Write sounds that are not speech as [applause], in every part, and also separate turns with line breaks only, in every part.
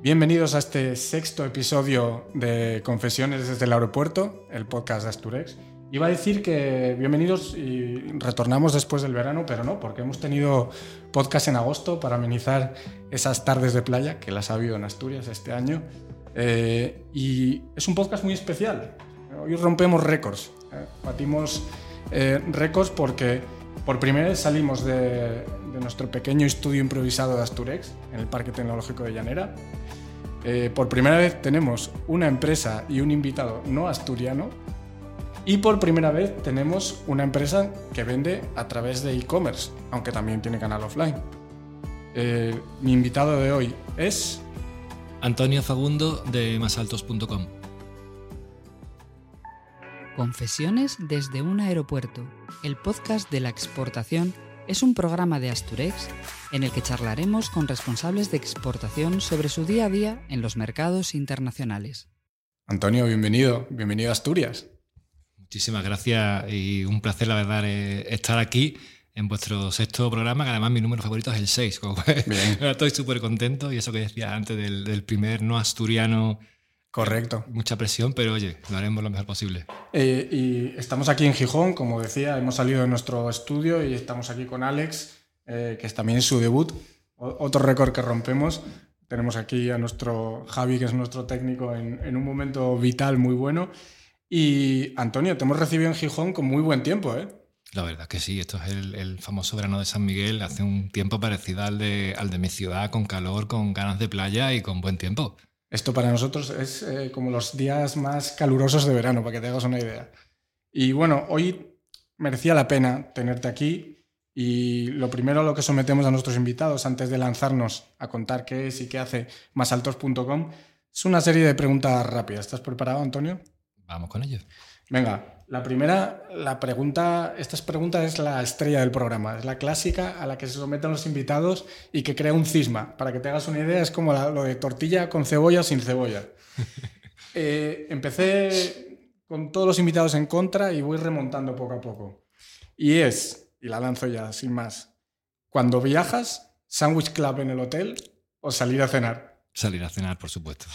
Bienvenidos a este sexto episodio de Confesiones desde el aeropuerto, el podcast de Asturex. Iba a decir que bienvenidos y retornamos después del verano, pero no, porque hemos tenido podcast en agosto para amenizar esas tardes de playa que las ha habido en Asturias este año. Eh, y es un podcast muy especial. Hoy rompemos récords. eh, batimos eh, récords porque por primera vez salimos de, de nuestro pequeño estudio improvisado de Asturex, en el Parque Tecnológico de Llanera. Eh, por primera vez tenemos una empresa y un invitado no asturiano. Y por primera vez tenemos una empresa que vende a través de e-commerce, aunque también tiene canal offline. Eh, mi invitado de hoy es...
Antonio Fagundo de masaltos.com.
Confesiones desde un aeropuerto. El podcast de la exportación es un programa de Asturex en el que charlaremos con responsables de exportación sobre su día a día en los mercados internacionales.
Antonio, bienvenido. Bienvenido a Asturias.
Muchísimas gracias y un placer, la verdad, eh, estar aquí en vuestro sexto programa, que además mi número favorito es el 6. Como ves.
Bien. [laughs]
Estoy súper contento y eso que decía antes del, del primer no asturiano,
Correcto.
mucha presión, pero oye, lo haremos lo mejor posible.
Eh, y estamos aquí en Gijón, como decía, hemos salido de nuestro estudio y estamos aquí con Alex, eh, que es también su debut. O- otro récord que rompemos. Tenemos aquí a nuestro Javi, que es nuestro técnico, en, en un momento vital muy bueno. Y Antonio, te hemos recibido en Gijón con muy buen tiempo, ¿eh?
La verdad que sí, esto es el, el famoso verano de San Miguel, hace un tiempo parecido al de, al de mi ciudad, con calor, con ganas de playa y con buen tiempo.
Esto para nosotros es eh, como los días más calurosos de verano, para que te hagas una idea. Y bueno, hoy merecía la pena tenerte aquí y lo primero a lo que sometemos a nuestros invitados antes de lanzarnos a contar qué es y qué hace masaltos.com es una serie de preguntas rápidas. ¿Estás preparado, Antonio?
Vamos con ello.
Venga, la primera, la pregunta, esta pregunta es la estrella del programa, es la clásica a la que se someten los invitados y que crea un cisma. Para que te hagas una idea, es como la- lo de tortilla con cebolla o sin cebolla. [laughs] Eh, empecé con todos los invitados en contra y voy remontando poco a poco. Y es, y la lanzo ya, sin más, cuando viajas, sándwich club en el hotel o salir a cenar.
Salir a cenar, por supuesto.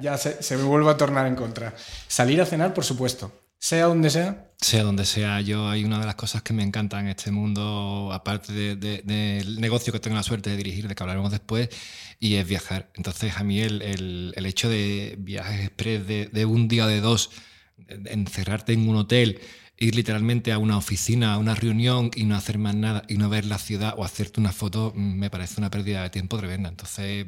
Ya, se, me vuelve a tornar en contra. Salir a cenar, por supuesto. Sea donde sea,
Sea donde sea, yo hay una de las cosas que me encanta en este mundo, aparte de- de- del negocio que tengo la suerte de dirigir, de que hablaremos después, y es viajar. Entonces a mí el, el- el hecho de viajes express de, un día o de dos, encerrarte en un hotel, ir literalmente a una oficina, a una reunión y no hacer más nada y no ver la ciudad o hacerte una foto, me parece una pérdida de tiempo tremenda. Entonces,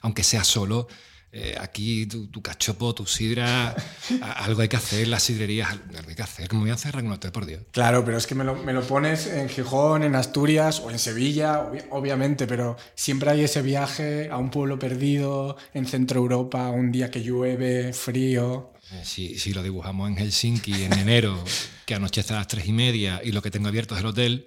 aunque sea solo, eh, aquí tu, tu cachopo, tu sidra, a- algo hay que hacer, las sidrerías, algo hay que hacer. ¿Cómo voy a encerrar en un hotel, por Dios?
Claro, pero es que me lo, me lo pones en Gijón, en Asturias o en Sevilla, obvi- obviamente, pero siempre hay ese viaje a un pueblo perdido, en Centro Europa, un día que llueve, frío.
Eh, Si, si lo dibujamos en Helsinki en enero, que anochece a las tres y media y lo que tengo abierto es el hotel,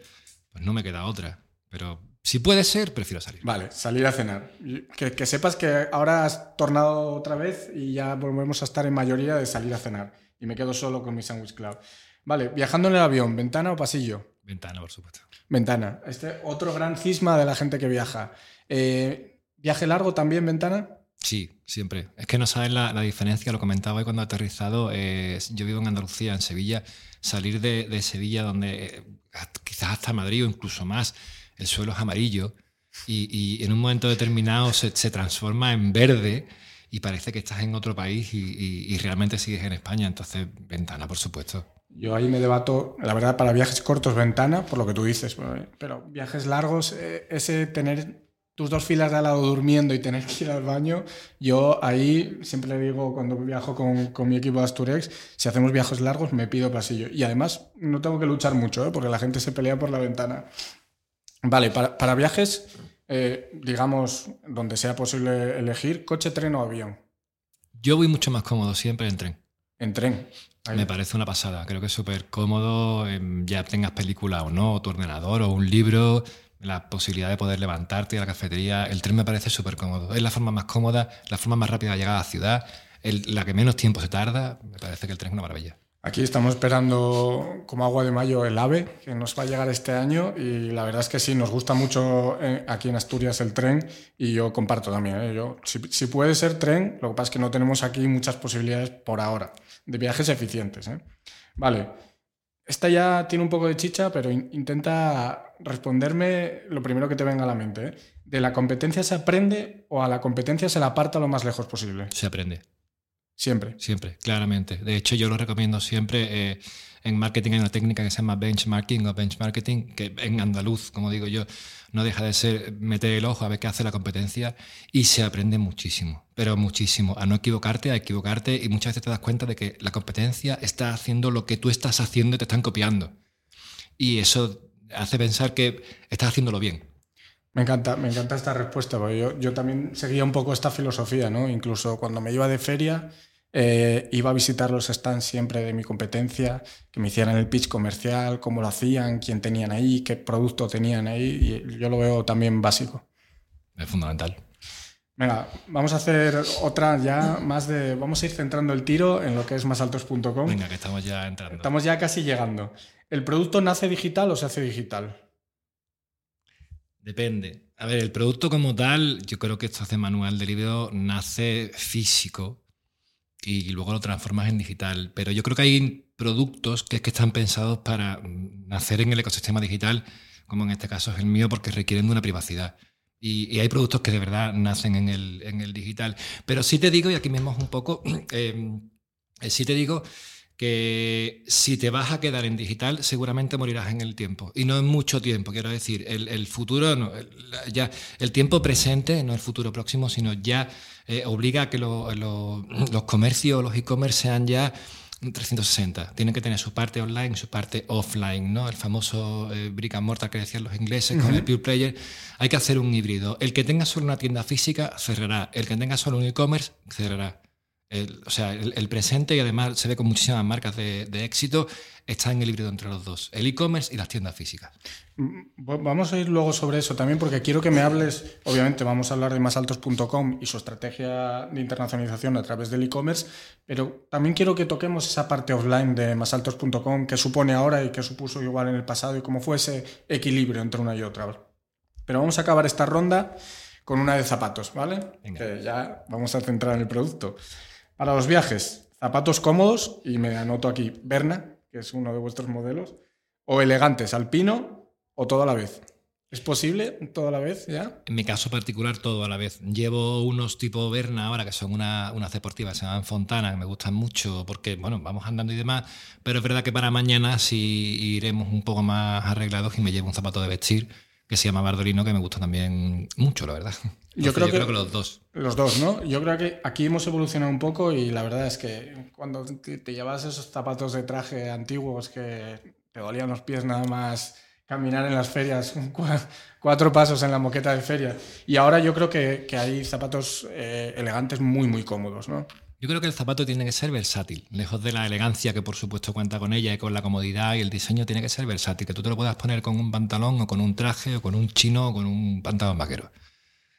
pues no me queda otra. Pero si puede ser, prefiero salir.
Vale, salir a cenar. Que, que sepas que ahora has tornado otra vez y ya volvemos a estar en mayoría de salir a cenar. Y me quedo solo con mi Sandwich Club. Vale, viajando en el avión, ¿ventana o pasillo?
Ventana, por supuesto.
Ventana. Este otro gran cisma de la gente que viaja. Eh, ¿Viaje largo también, ventana?
Sí, siempre. Es que no sabes la, la diferencia, lo comentaba hoy cuando he aterrizado. eh, yo vivo en Andalucía, en Sevilla. Salir de, de Sevilla, donde eh, quizás hasta Madrid o incluso más, el suelo es amarillo y, en un momento determinado se, transforma en verde y parece que estás en otro país y, realmente sigues en España. Entonces, ventana, por supuesto.
Yo ahí me debato, la verdad, para viajes cortos, ventana, por lo que tú dices, pero- pero viajes largos, eh, ese tener tus dos filas de al lado durmiendo y tener que ir al baño, yo ahí siempre le digo cuando viajo con, con mi equipo de Asturex, si hacemos viajes largos me pido pasillo. Y además no tengo que luchar mucho, ¿eh? porque la gente se pelea por la ventana. Vale, para, para viajes, eh, digamos, donde sea posible elegir, coche, tren o avión.
Yo voy mucho más cómodo siempre en tren.
En tren. Ahí.
Me parece una pasada. Creo que es súper cómodo, em, ya tengas película o no, o tu ordenador o un libro, la posibilidad de poder levantarte a la cafetería. El tren me parece súper cómodo. Es la forma más cómoda, la forma más rápida de llegar a la ciudad, el- la que menos tiempo se tarda. Me parece que el tren es una maravilla.
Aquí estamos esperando como agua de mayo el AVE, que nos va a llegar este año y la verdad es que sí, nos gusta mucho eh, aquí en Asturias el tren y yo comparto también. ¿eh? Yo, si, puede ser tren, lo que pasa es que no tenemos aquí muchas posibilidades por ahora de viajes eficientes. ¿eh? Vale, esta ya tiene un poco de chicha, pero intenta responderme lo primero que te venga a la mente. ¿De la competencia se aprende o a la competencia se la aparta lo más lejos posible?
Se aprende.
Siempre.
Siempre, claramente. De hecho, yo lo recomiendo siempre. Eh, en marketing hay una técnica que se llama benchmarking o benchmarking, que en andaluz, como digo yo, no deja de ser meter el ojo a ver qué hace la competencia y se aprende muchísimo, pero muchísimo. A no equivocarte, a equivocarte y muchas veces te das cuenta de que la competencia está haciendo lo que tú estás haciendo y te están copiando. Y eso hace pensar que estás haciéndolo bien.
Me encanta, me encanta esta respuesta, porque yo, yo también seguía un poco esta filosofía, ¿no? Incluso cuando me iba de feria, eh, iba a visitar los stands siempre de mi competencia, que me hicieran el pitch comercial, cómo lo hacían, quién tenían ahí, qué producto tenían ahí, y yo lo veo también básico.
Es fundamental.
Venga, vamos a hacer otra ya más de. Vamos a ir centrando el tiro en lo que es másaltos.com.
Venga, que estamos ya entrando.
Estamos ya casi llegando. ¿El producto nace digital o se hace digital?
Depende. A ver, el producto como tal, yo creo que esto hace manual de libro, nace físico y luego lo transformas en digital. Pero yo creo que hay productos que, están pensados para nacer en el ecosistema digital, como en este caso es el mío, porque requieren de una privacidad. Y, hay productos que de verdad nacen en el, en el, digital. Pero sí te digo, y aquí mismo es un poco, [clears throat] eh, sí te digo que si te vas a quedar en digital, seguramente morirás en el tiempo. Y no en mucho tiempo, quiero decir, el, futuro, no, ya, el tiempo presente, no el futuro próximo, sino ya eh, obliga a que los comercios, los e-commerce sean ya 360. Tienen que tener su parte online su parte offline, ¿no? El famoso eh, brick and mortar que decían los ingleses con el pure player. Hay que hacer un híbrido. El que tenga solo una tienda física cerrará. El que tenga solo un e-commerce cerrará o sea, el, presente y además se ve con muchísimas marcas de, éxito, está en el híbrido entre los dos, el e-commerce y las tiendas físicas.
Mm, vamos a ir luego sobre eso también porque quiero que me hables, obviamente vamos a hablar de masaltos.com y su estrategia de internacionalización a través del e-commerce, pero también quiero que toquemos esa parte offline de masaltos.com que supone ahora y que supuso igual en el pasado y cómo fue ese equilibrio entre una y otra. Pero vamos a acabar esta ronda con una de zapatos, ¿vale? Que ya vamos a centrar en el producto. Para los viajes, zapatos cómodos, y me anoto aquí Berna, que es uno de vuestros modelos, o elegantes, alpino o todo a la vez. ¿Es posible todo a la vez ya?
En mi caso particular, todo a la vez. Llevo unos tipo Berna ahora, que son una, unas deportivas, se llaman Fontana, que me gustan mucho porque, bueno, vamos andando y demás. Pero es verdad que para mañana sí iremos un poco más arreglados y me llevo un zapato de vestir que se llama Bardolino, que me gusta también mucho, la verdad.
Yo, creo, que, los dos. Los dos, ¿no? Yo creo que aquí hemos evolucionado un poco y la verdad es que cuando te, llevas esos zapatos de traje antiguos que te dolían los pies nada más caminar en las ferias, [laughs] cuatro pasos en la moqueta de feria. Y ahora yo creo que, hay zapatos eh, elegantes muy, muy cómodos, ¿no?
Yo creo que el zapato tiene que ser versátil, lejos de la elegancia que por supuesto cuenta con ella y con la comodidad y el diseño tiene que ser versátil, que tú te lo puedas poner con un pantalón o con un traje o con un chino o con un pantalón vaquero.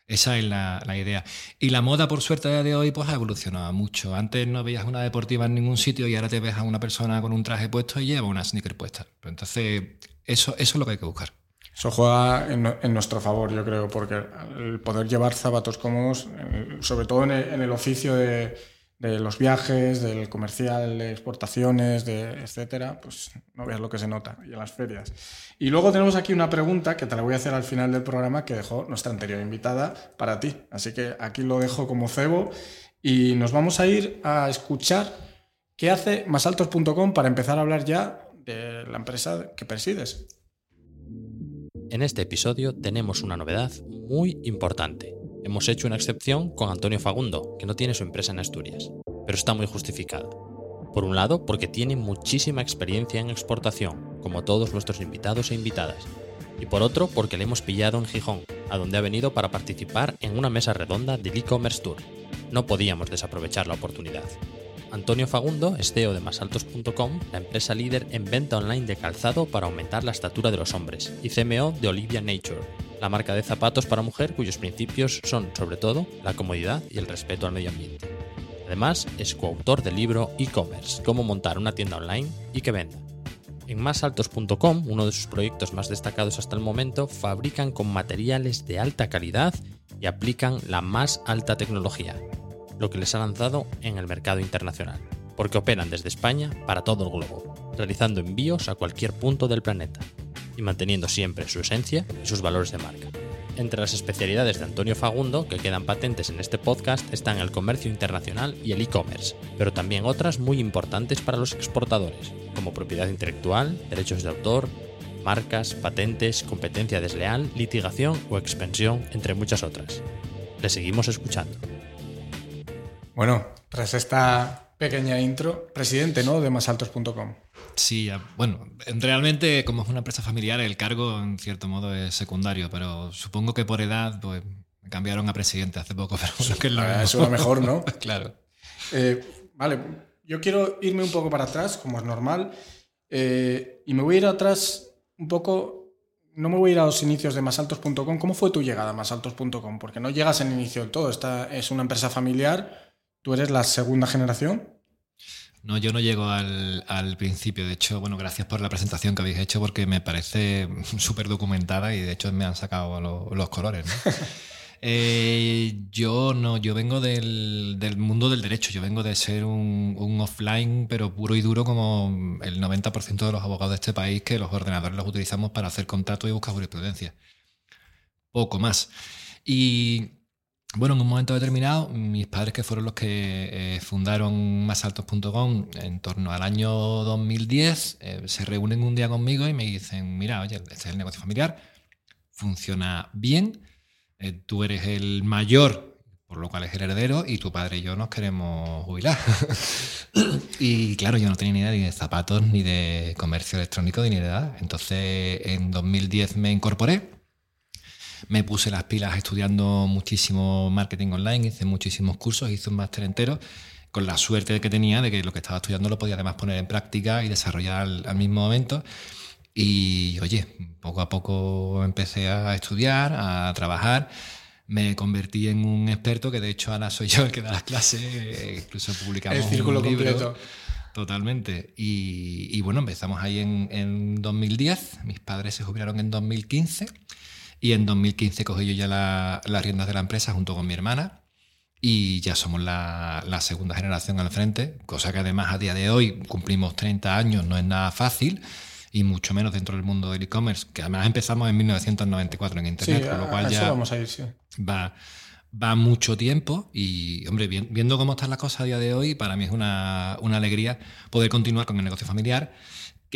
Esa es la, idea. Y la moda, por suerte, a día de hoy, pues ha evolucionado mucho. Antes no veías una deportiva en ningún sitio y ahora te ves a una persona con un traje puesto y lleva una sneaker puesta. Entonces, eso, eso es lo que hay que buscar.
Eso juega en, nuestro favor, yo creo, porque el poder llevar zapatos cómodos, sobre todo en el oficio de, de los viajes, del comercial, de exportaciones, de etcétera, pues no veas lo que se nota y en las ferias. Y luego tenemos aquí una pregunta que te la voy a hacer al final del programa que dejó nuestra anterior invitada para ti. Así que aquí lo dejo como cebo y nos vamos a ir a escuchar qué hace masaltos.com para empezar a hablar ya de la empresa que presides.
En este episodio tenemos una novedad muy importante hemos hecho una excepción con Antonio Fagundo, que no tiene su empresa en Asturias, pero está muy justificada. Por un lado, porque tiene muchísima experiencia en exportación, como todos nuestros invitados e invitadas, y por otro, porque le hemos pillado en Gijón, a donde ha venido para participar en una mesa redonda del e-commerce tour. No podíamos desaprovechar la oportunidad. Antonio Fagundo es CEO de masaltos.com, la empresa líder en venta online de calzado para aumentar la estatura de los hombres, y CMO de Olivia Nature, la marca de zapatos para mujer cuyos principios son, sobre todo, la comodidad y el respeto al medio ambiente. Además, es coautor del libro e-commerce, cómo montar una tienda online y que venda. En másaltos.com, uno de sus proyectos más destacados hasta el momento, fabrican con materiales de alta calidad y aplican la más alta tecnología, lo que les ha lanzado en el mercado internacional, porque operan desde España para todo el globo, realizando envíos a cualquier punto del planeta y manteniendo siempre su esencia y sus valores de marca. Entre las especialidades de Antonio Fagundo, que quedan patentes en este podcast, están el comercio internacional y el e-commerce, pero también otras muy importantes para los exportadores, como propiedad intelectual, derechos de autor, marcas, patentes, competencia desleal, litigación o expansión, entre muchas otras. Le seguimos escuchando.
Bueno, tras esta pequeña intro, presidente ¿no? de masaltos.com.
Sí, bueno, realmente como es una empresa familiar el cargo en cierto modo es secundario, pero supongo que por edad pues me cambiaron a presidente hace poco, [laughs] pero bueno, que es lo,
Ah, Eso es lo mejor, ¿no? [laughs]
claro.
Eh, vale, yo quiero irme un poco para atrás, como es normal, eh, y me voy a ir atrás un poco, no me voy a ir a los inicios de masaltos.com. ¿Cómo fue tu llegada a masaltos.com? Porque no llegas en inicio del todo, esta es una empresa familiar, tú eres la segunda generación.
No, yo no llego al, al, principio. De hecho, bueno, gracias por la presentación que habéis hecho porque me parece [laughs] súper documentada y de hecho me han sacado lo, los colores. ¿no? [laughs] eh, yo no, yo vengo del, del, mundo del derecho. Yo vengo de ser un, un, offline, pero puro y duro como el 90% de los abogados de este país que los ordenadores los utilizamos para hacer contratos y buscar jurisprudencia. Poco más. Y bueno, en un momento determinado, mis padres, que fueron los que eh, fundaron masaltos.com en torno al año 2010, eh, se reúnen un día conmigo y me dicen, mira, oye, este es el negocio familiar, funciona bien, eh, tú eres el mayor, por lo cual es el heredero, y tu padre y yo nos queremos jubilar. [laughs] y claro, yo no tenía ni idea ni de zapatos, ni de comercio electrónico, ni de nada. Entonces, en 2010 me incorporé me puse las pilas estudiando muchísimo marketing online, hice muchísimos cursos, hice un máster entero, con la suerte que tenía de que lo que estaba estudiando lo podía además poner en práctica y desarrollar al, al mismo momento. Y oye, poco a poco empecé a estudiar, a trabajar. Me convertí en un experto, que de hecho ahora soy yo el que da las clases, incluso publicamos
el círculo
un libro.
completo.
Totalmente. Y, y, bueno, empezamos ahí en, en 2010, mis padres se jubilaron en 2015 y en 2015 cogí yo ya la, las riendas de la empresa junto con mi hermana y ya somos la, la, segunda generación al frente, cosa que además a día de hoy cumplimos 30 años, no es nada fácil y mucho menos dentro del mundo del e-commerce, que además empezamos en 1994 en Internet,
sí,
con lo cual ya
eso vamos a ir, sí.
va, va mucho tiempo y, hombre, viendo cómo están las cosas a día de hoy, para mí es una, una alegría poder continuar con el negocio familiar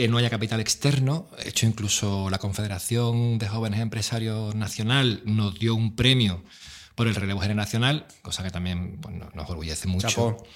que no haya capital externo. De hecho, incluso la Confederación de Jóvenes Empresarios Nacional nos dio un premio por el relevo generacional, cosa que también bueno, nos orgullece mucho.
Chapo.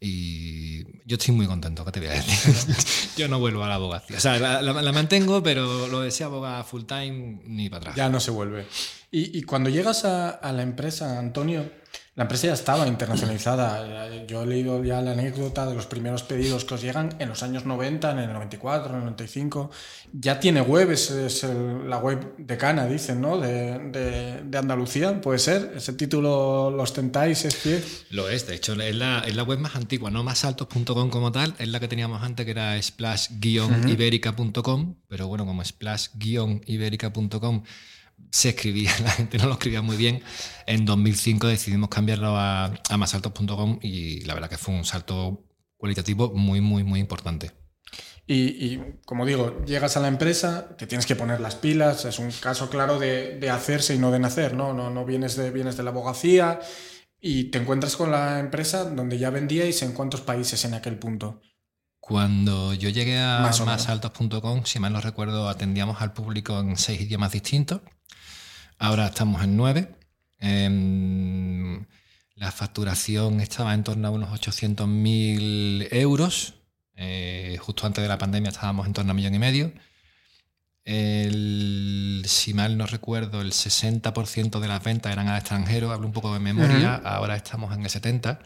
Y yo estoy muy contento, ¿qué te voy a decir? [laughs] yo no vuelvo a la abogacía. O sea, la, la, la, mantengo, pero lo de ser abogada full time ni para atrás.
Ya no se vuelve. Y, y cuando llegas a, a, la empresa, Antonio, la empresa ya estaba internacionalizada. Yo he leído ya la anécdota de los primeros pedidos que os llegan en los años 90, en el 94, en el 95. Ya tiene web, es, es el, la web de Cana, dicen, ¿no? De, de, de, Andalucía, puede ser. Ese título lo ostentáis, es que.
Lo es, de hecho, es la, es la web más antigua, no másaltos.com como tal, es la que teníamos antes, que era splash-iberica.com, pero bueno, como splash-iberica.com se escribía, [laughs] la gente no lo escribía muy bien. En 2005 decidimos cambiarlo a, a masaltos.com y la verdad que fue un salto cualitativo muy, muy, muy importante.
Y, y, como digo, llegas a la empresa, te tienes que poner las pilas, es un caso claro de, de hacerse y no de nacer, ¿no? No, no vienes, de, vienes de la abogacía y te encuentras con la empresa donde ya vendíais en cuántos países en aquel punto.
Cuando yo llegué a masaltos.com, si mal no recuerdo, atendíamos al público en seis idiomas distintos. Ahora estamos en 9. Eh, la facturación estaba en torno a unos 800.000 euros. Eh, justo antes de la pandemia estábamos en torno a un millón y medio. El, si mal no recuerdo, el 60% de las ventas eran al extranjero. Hablo un poco de memoria. Uh -huh. Ahora estamos en el 70%.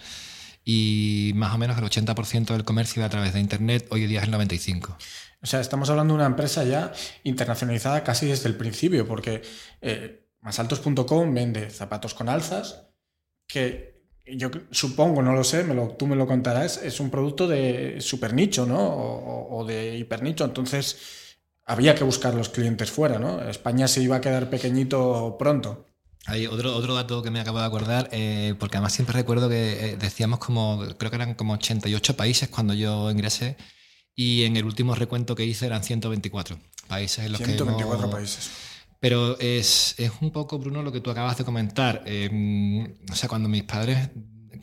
Y más o menos el 80% del comercio a través de Internet hoy día es el 95%.
O sea, estamos hablando de una empresa ya internacionalizada casi desde el principio, porque eh, masaltos.com vende zapatos con alzas que yo supongo, no lo sé, me lo, tú me lo contarás, es un producto de super nicho, ¿no? O, de hiper nicho. Entonces, había que buscar los clientes fuera, ¿no? España se iba a quedar pequeñito pronto.
Hay otro, otro dato que me acabo de acordar, eh, porque además siempre recuerdo que eh, decíamos como, creo que eran como 88 países cuando yo ingresé, y en el último recuento que hice eran 124 países en los
124 países.
Pero es, es, un poco, Bruno, lo que tú acabas de comentar. Em, o sea, cuando mis padres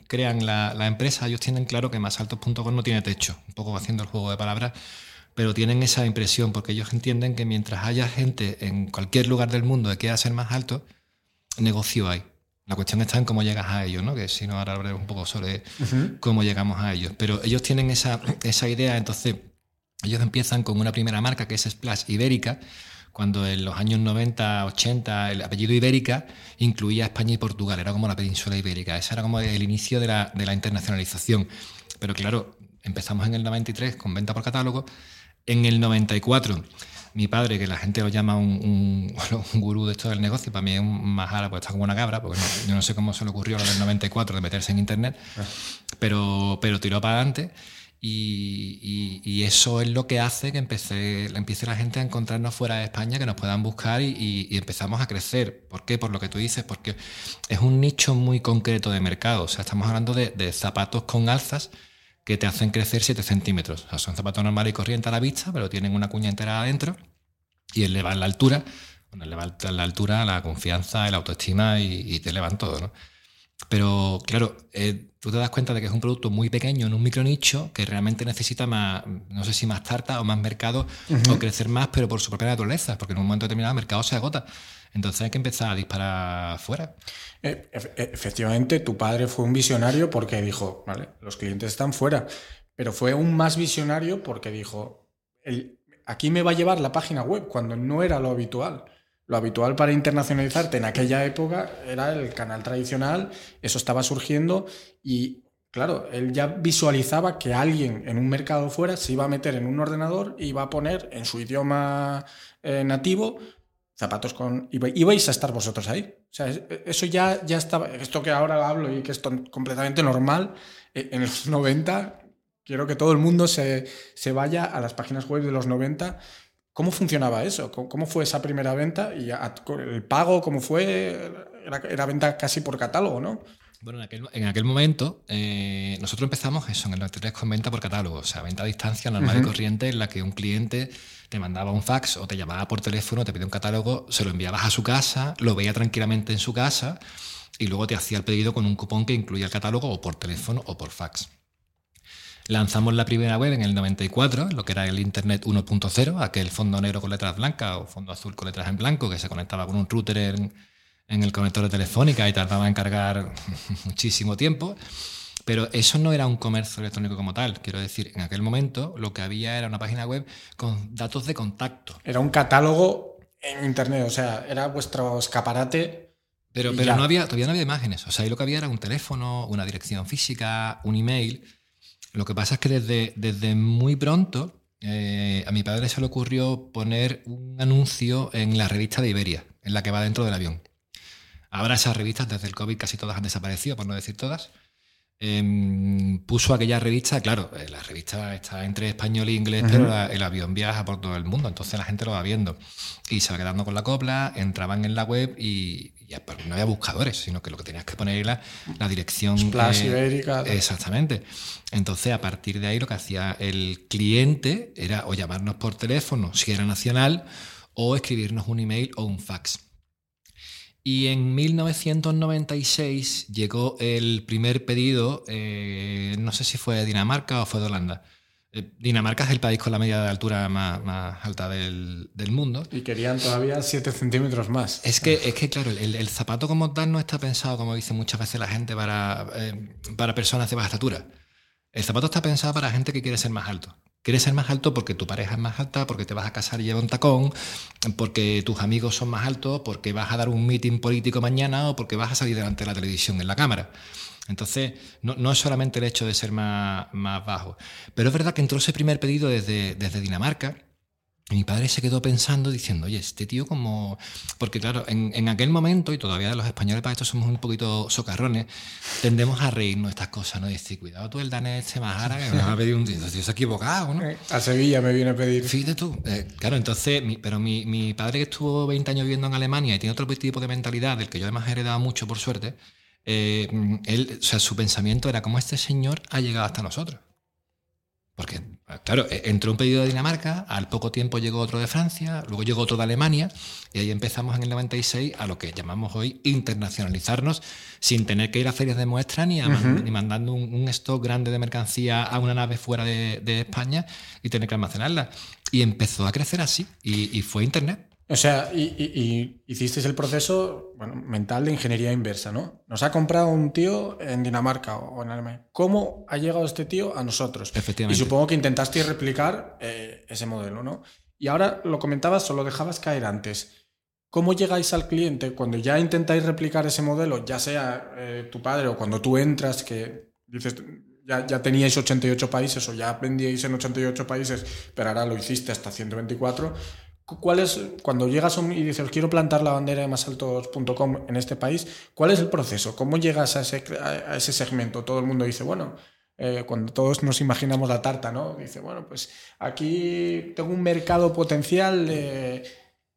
crean la, la, empresa, ellos tienen claro que másaltos.com no tiene techo, un poco haciendo el juego de palabras, pero tienen esa impresión porque ellos entienden que mientras haya gente en cualquier lugar del mundo que quiera ser más alto, negocio hay. La cuestión está en cómo llegas a ellos, ¿no? Que si no, ahora hablaré un poco sobre cómo llegamos a ellos. Pero ellos tienen esa, esa idea, entonces ellos empiezan con una primera marca que es Splash Ibérica, cuando en los años 90, 80 el apellido Ibérica incluía España y Portugal, era como la península ibérica, ese era como el inicio de la, de la internacionalización. Pero claro, empezamos en el 93 con venta por catálogo, en el 94 mi padre, que la gente lo llama un, [laughs] un, gurú de esto del negocio, para mí es un majara, pues está como una cabra, porque yo no sé cómo se le ocurrió lo del 94 de meterse en internet, ah. pero, pero tiró para adelante. Y, eso es lo que hace que empiece, empiece la gente a encontrarnos fuera de España, que nos puedan buscar y, empezamos a crecer. ¿Por qué? Por lo que tú dices, porque es un nicho muy concreto de mercado. O sea, estamos hablando de, zapatos con alzas que te hacen crecer 7 centímetros. O sea, son zapatos normales y corrientes a la vista, pero tienen una cuña entera adentro y elevan la altura. Bueno, elevan la altura, la confianza, la autoestima y, te elevan todo, ¿no? Pero claro, eh, tú te das cuenta de que es un producto muy pequeño en un micronicho que realmente necesita más, no sé si más tarta o más mercado o crecer más, pero por su propia naturaleza, porque en un momento determinado el mercado se agota. Entonces hay que empezar a disparar fuera.
Eh, e, efectivamente, tu padre fue un visionario porque dijo, vale, los clientes están fuera, pero fue un más visionario porque dijo, el, aquí me va a llevar la página web cuando no era lo habitual. Lo habitual para internacionalizarte en aquella época era el canal tradicional, eso estaba surgiendo y, claro, él ya visualizaba que alguien en un mercado fuera se iba a meter en un ordenador y iba a poner en su idioma eh, nativo zapatos con... Ibais a estar vosotros ahí. O sea, eso ya, ya estaba... Esto que ahora hablo y que es completamente normal, eh, en los [laughs] 90 quiero que todo el mundo se, se, vaya a las páginas web de los 90 ¿Cómo funcionaba eso? ¿Cómo fue esa primera venta? ¿Y el pago cómo fue? Era, venta casi por catálogo, ¿no?
Bueno, en aquel, momento eh, nosotros empezamos eso, en el 93 con venta por catálogo, o sea, venta a distancia normal y corriente en la que un cliente te mandaba un fax o te llamaba por teléfono, te pedía un catálogo, se lo enviabas a su casa, lo veía tranquilamente en su casa y luego te hacía el pedido con un cupón que incluía el catálogo o por teléfono o por fax. Lanzamos la primera web en el 94, lo que era el Internet 1.0, aquel fondo negro con letras blancas o fondo azul con letras en blanco que se conectaba con un router en, el conector de telefónica y tardaba en cargar [laughs] muchísimo tiempo. Pero eso no era un comercio electrónico como tal. Quiero decir, en aquel momento lo que había era una página web con datos de contacto.
Era un catálogo en Internet, o sea, era vuestro escaparate.
Pero, pero no había, todavía no había imágenes. O sea, ahí lo que había era un teléfono, una dirección física, un email. Lo que pasa es que desde, desde muy pronto eh, a mi padre se le ocurrió poner un anuncio en la revista de Iberia, en la que va dentro del avión. Ahora esas revistas desde el COVID casi todas han desaparecido, por no decir todas. Em, puso aquella revista, claro, eh, la revista está entre español e inglés, pero el avión viaja por todo el mundo, entonces la gente lo va viendo. Y se va quedando con la copla, entraban en la web y, pues, no había buscadores, sino que lo que tenías que poner era la dirección.
Splash Ibérica.
Exactamente. Entonces, a partir de ahí, lo que hacía el cliente era o llamarnos por teléfono, si era nacional, o escribirnos un email o un fax. Y en 1996 llegó el primer pedido, eh, no sé si fue de Dinamarca o fue de Holanda. Eh, Dinamarca es el país con la media de altura más, alta del, mundo.
Y querían todavía 7 centímetros más.
Es que, es que claro, el, zapato como tal no está pensado, como dice muchas veces la gente, para, eh, para personas de baja estatura. El zapato está pensado para gente que quiere ser más alto. Quieres ser más alto porque tu pareja es más alta, porque te vas a casar y lleva un tacón, porque tus amigos son más altos, porque vas a dar un meeting político mañana o porque vas a salir delante de la televisión en la cámara. Entonces, no, es solamente el hecho de ser más, más, bajo. Pero es verdad que entró ese primer pedido desde, desde Dinamarca Y mi padre se quedó pensando, diciendo, oye, este tío como... Porque claro, en, aquel momento, y todavía los españoles para esto somos un poquito socarrones, tendemos a reírnos de estas cosas, ¿no? Y decir, cuidado tú el danés este más que me va a pedir un... Tío, se ha equivocado, ¿no?
A Sevilla me viene a pedir.
Fíjate tú. Eh, claro, entonces, pero mi, mi, padre que estuvo 20 años viviendo en Alemania y tiene otro tipo de mentalidad, del que yo además he heredado mucho, por suerte, eh, él, o sea, su pensamiento era como este señor ha llegado hasta nosotros. Porque, claro, e, entró un pedido de Dinamarca, al poco tiempo llegó otro de Francia, luego llegó otro de Alemania, y ahí empezamos en el 96 a lo que llamamos hoy internacionalizarnos, sin tener que ir a ferias de muestra ni, ni mandando un, stock grande de mercancía a una nave fuera de, España y tener que almacenarla. Y empezó a crecer así, y fue Internet.
O sea, y, hicisteis el proceso mental de ingeniería inversa, ¿no? Nos ha comprado un tío en Dinamarca o en Alemania. ¿Cómo ha llegado este tío a nosotros?
Efectivamente.
Y supongo que intentasteis replicar eh, ese modelo, ¿no? Y ahora lo comentabas o lo dejabas caer antes. ¿Cómo llegáis al cliente cuando ya intentáis replicar ese modelo, ya sea eh, tu padre o cuando tú entras, que dices, ya, ya, teníais 88 países o ya vendíais en 88 países, pero ahora lo hiciste hasta 124? ¿Cuál es, cuando llegas y dices, quiero plantar la bandera de masaltos.com en este país, cuál es el proceso? ¿Cómo llegas a ese, a ese segmento? Todo el mundo dice, bueno, eh, cuando todos nos imaginamos la tarta, ¿no? Dice, bueno, pues aquí tengo un mercado potencial de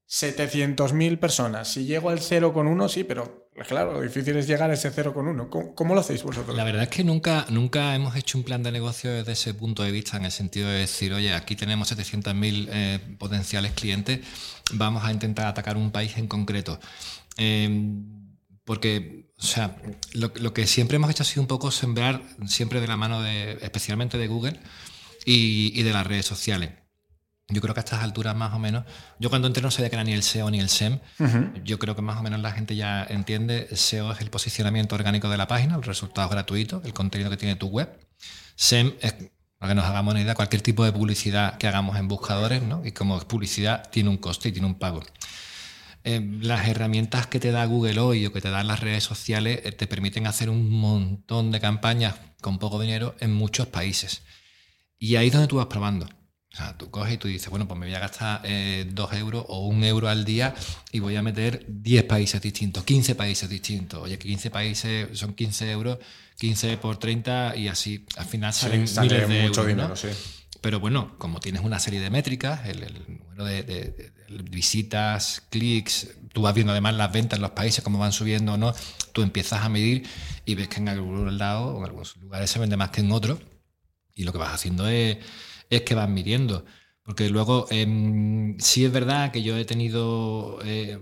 700.000 personas. Si llego al 0 con uno, sí, pero Claro, lo difícil es llegar a ese 0 con 1. ¿Cómo, lo hacéis vosotros?
La verdad es que nunca, nunca hemos hecho un plan de negocio desde ese punto de vista, en el sentido de decir, oye, aquí tenemos 700.000 eh, potenciales clientes, vamos a intentar atacar un país en concreto. Em, porque, o sea, lo, que siempre hemos hecho ha sido un poco sembrar siempre de la mano de, especialmente de Google y de las redes sociales. Yo creo que a estas alturas más o menos, yo cuando entré no sabía que era ni el SEO ni el SEM, yo creo que más o menos la gente ya entiende, SEO es el posicionamiento orgánico de la página, el resultado gratuito, el contenido que tiene tu web. SEM es, para que nos hagamos una idea, cualquier tipo de publicidad que hagamos en buscadores, ¿no? y como publicidad tiene un coste y tiene un pago. Eh, las herramientas que te da Google hoy o que te dan las redes sociales eh, te permiten hacer un montón de campañas con poco dinero en muchos países. Y ahí es donde tú vas probando. O sea, tú coges y tú dices, bueno, pues me voy a gastar eh, dos euros o un euro al día y voy a meter 10 países distintos, 15 países distintos. Oye, que 15 países son 15 euros, 15 por 30 y así al final salen miles de mucho dinero, sí. Pero bueno, como tienes una serie de métricas, el, número de, visitas, clics, tú vas viendo además las ventas en los países, cómo van subiendo o no, tú empiezas a medir y ves que en algunos lados o en algunos lugares se vende más que en otros y lo que vas haciendo es es que van midiendo. Porque luego, em, sí es verdad que yo he tenido, eh,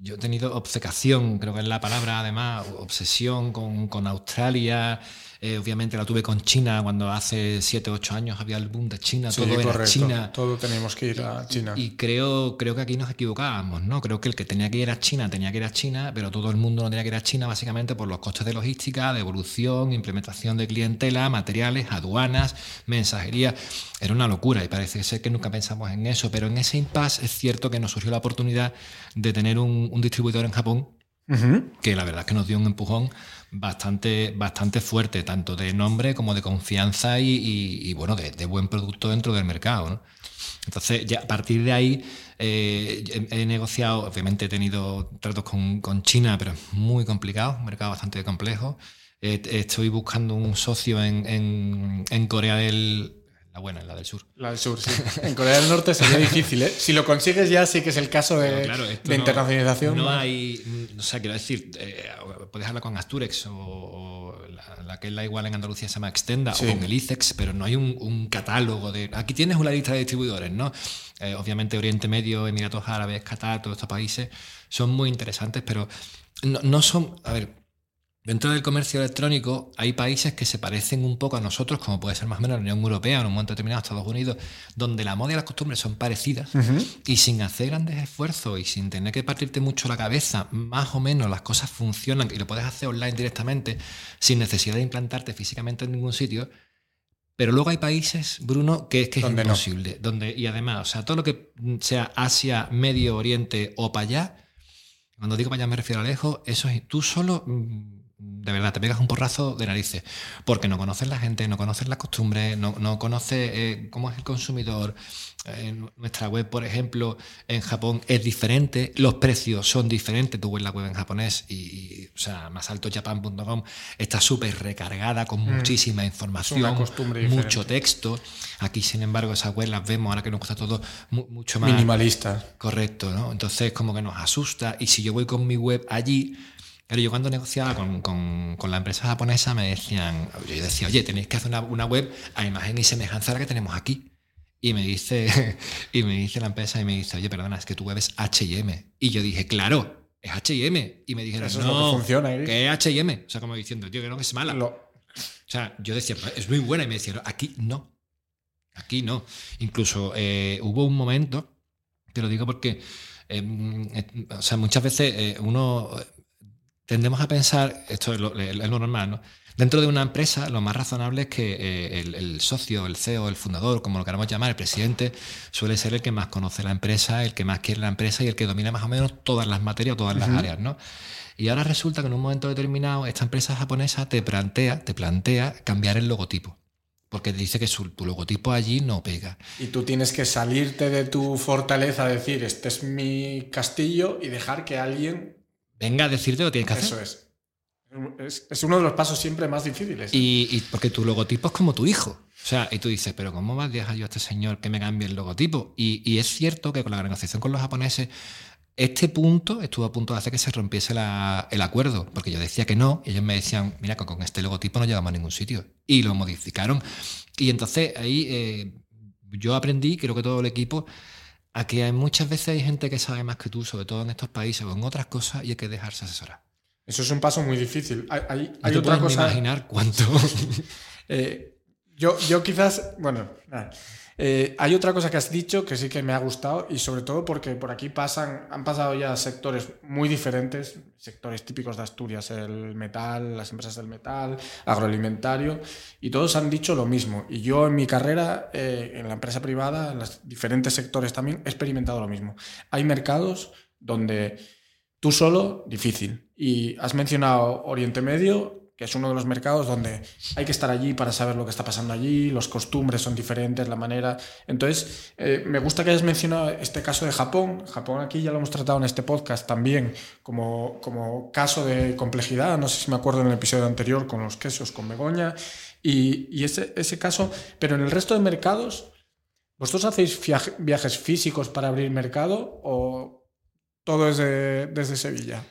yo he tenido obcecación, creo que es la palabra además, obsesión con, con Australia, eh, obviamente la tuve con China cuando hace 7, 8 años había el boom de China, todo era China.
Todo teníamos que ir a China.
Y, creo, creo que aquí nos equivocábamos, ¿no? Creo que el que tenía que ir a China tenía que ir a China, pero todo el mundo no tenía que ir a China básicamente por los costes de logística, de evolución, implementación de clientela, materiales, aduanas, mensajería. Era una locura y parece ser que nunca pensamos en eso, pero en ese impasse es cierto que nos surgió la oportunidad de tener un, un distribuidor en Japón que la verdad es que nos dio un empujón bastante, bastante fuerte, tanto de nombre como de confianza y, bueno, de, buen producto dentro del mercado. Entonces, ya a partir de ahí eh, he, negociado, obviamente he tenido tratos con, China, pero es muy complicado, un mercado bastante complejo. estoy buscando un socio en Corea del, la buena, la del sur.
La del sur, sí. En Corea del Norte sería difícil, ¿eh? Si lo consigues ya sí que es el caso de, internacionalización.
No, hay, o sea, quiero decir, eh, puedes hablar con Asturex o, la, que es la igual en Andalucía se llama Extenda o con el ICEX, pero no hay un, catálogo de... Aquí tienes una lista de distribuidores, ¿no? Eh, obviamente Oriente Medio, Emiratos Árabes, Qatar, todos estos países son muy interesantes, pero no, no son... A ver, Dentro del comercio electrónico hay países que se parecen un poco a nosotros, como puede ser más o menos la Unión Europea, en un momento determinado Estados Unidos, donde la moda y las costumbres son parecidas y sin hacer grandes esfuerzos y sin tener que partirte mucho la cabeza, más o menos las cosas funcionan y lo puedes hacer online directamente sin necesidad de implantarte físicamente en ningún sitio. Pero luego hay países, Bruno, que es que es imposible. Donde, y además, o sea, todo lo que sea Asia, Medio Oriente o para allá, cuando digo para allá me refiero a lejos, eso es tú solo mm, de verdad, te pegas un porrazo de narices, porque no conoces la gente, no conoces las costumbres, no, no conoces eh, cómo es el consumidor. En nuestra web, por ejemplo, en Japón es diferente, los precios son diferentes. Tú ves la web en japonés y, o sea, masaltojapan.com está súper recargada con mm. muchísima información, mucho texto. Aquí, sin embargo, esas webs las vemos ahora que nos gusta todo mucho más
minimalista.
Correcto, ¿no? Entonces, como que nos asusta. Y si yo voy con mi web allí, pero yo cuando negociaba con, con, la empresa japonesa me decían, yo decía, oye, tenéis que hacer una, una, web a imagen y semejanza a la que tenemos aquí. Y me dice, [laughs] y me dice la empresa y me dice, oye, perdona, es que tu web es HM. Y yo dije, claro, es HM. Y me dijeron, Eso no, que, funciona, ¿eh? que es HM. O sea, como diciendo, tío, que no, que es mala. O sea, yo decía, pues, es muy buena. Y me decían, aquí no. Aquí no. Incluso eh, hubo un momento, te lo digo porque, em, eh, o sea, muchas veces eh, uno tendemos a pensar, esto es lo, normal, ¿no? Dentro de una empresa, lo más razonable es que eh, el, socio, el CEO, el fundador, como lo queramos llamar, el presidente, suele ser el que más conoce la empresa, el que más quiere la empresa y el que domina más o menos todas las materias, todas las áreas, ¿no? Y ahora resulta que en un momento determinado esta empresa japonesa te plantea, te plantea cambiar el logotipo. Porque dice que su, tu logotipo allí no pega.
Y tú tienes que salirte de tu fortaleza, decir, este es mi castillo y dejar que alguien
venga a decirte lo que tienes que hacer.
Eso es. es. uno de los pasos siempre más difíciles.
Y, porque tu logotipo es como tu hijo. O sea, y tú dices, pero ¿cómo vas a dejar yo a este señor que me cambie el logotipo? Y, es cierto que con la negociación con los japoneses, este punto estuvo a punto de hacer que se rompiese el acuerdo, porque yo decía que no, y ellos me decían, mira, con este logotipo no llegamos a ningún sitio. Y lo modificaron. Y entonces ahí eh, yo aprendí, creo que todo el equipo, a que muchas veces hay gente que sabe más que tú, sobre todo en estos países o en otras cosas, y hay que dejarse asesorar.
Eso es un paso muy difícil. Hay, hay, otra cosa.
imaginar cuánto. [laughs]
Eh, yo, yo quizás, bueno, eh, hay otra cosa que has dicho que sí que me ha gustado y sobre todo porque por aquí pasan, han pasado ya sectores muy diferentes, sectores típicos de Asturias, el metal, las empresas del metal, agroalimentario, y todos han dicho lo mismo. Y yo en mi carrera, eh, en la empresa privada, en los diferentes sectores también, he experimentado lo mismo. Hay mercados donde tú solo, difícil. Y has mencionado Oriente Medio, que es uno de los mercados donde hay que estar allí para saber lo que está pasando allí, los costumbres son diferentes, la manera. Entonces, eh, me gusta que hayas mencionado este caso de Japón. Japón aquí ya lo hemos tratado en este podcast también como, como caso de complejidad. No sé si me acuerdo en el episodio anterior con los quesos, con Begoña. Y, y ese, ese caso, pero en el resto de mercados, ¿vosotros hacéis viajes físicos para abrir mercado o todo es desde Sevilla?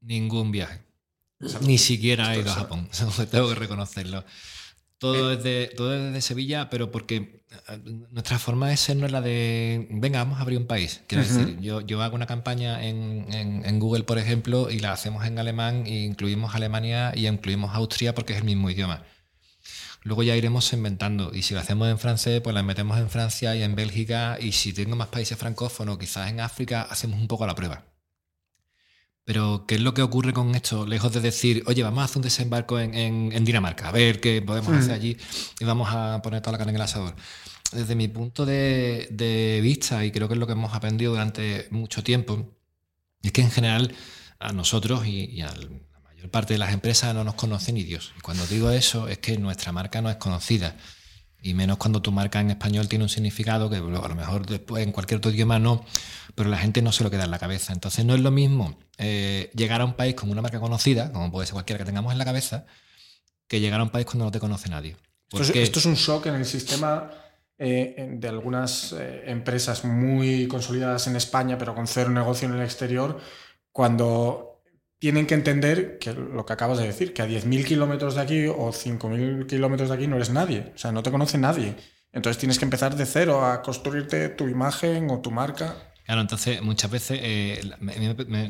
Ningún viaje. Ni siquiera he ido a Japón, [laughs] tengo que reconocerlo. Todo es, de, todo Sevilla, pero porque eh, nuestra forma de ser no es la de, venga, vamos a abrir un país. Quiero decir, yo, yo hago una campaña en, en, Google, por ejemplo, y la hacemos en alemán, e incluimos Alemania y incluimos Austria porque es el mismo idioma. Luego ya iremos inventando. Y si lo hacemos en francés, pues la metemos en Francia y en Bélgica. Y si tengo más países francófonos, quizás en África, hacemos un poco la prueba. Pero, ¿qué es lo que ocurre con esto? Lejos de decir, oye, vamos a hacer un desembarco en, Dinamarca, a ver qué podemos hacer mm. allí y vamos a poner toda la carne en el asador. Desde mi punto de, vista, y creo que es lo que hemos aprendido durante mucho tiempo, es que en general a nosotros y, a la mayor parte de las empresas no nos conocen ni Dios. Y cuando digo eso es que nuestra marca no es conocida. Y menos cuando tu marca en español tiene un significado que a lo mejor después en cualquier otro idioma no, pero la gente no se lo queda en la cabeza. Entonces no es lo mismo eh, llegar a un país con una marca conocida, como puede ser cualquiera que tengamos en la cabeza, que llegar a un país cuando no te conoce nadie.
Esto, es, un shock en el sistema eh, de algunas eh, empresas muy consolidadas en España, pero con cero negocio en el exterior, cuando tienen que entender que lo que acabas de decir, que a 10.000 kilómetros de aquí o 5.000 kilómetros de aquí no eres nadie, o sea, no te conoce nadie. Entonces tienes que empezar de cero a construirte tu imagen o tu marca.
Claro, entonces muchas veces eh,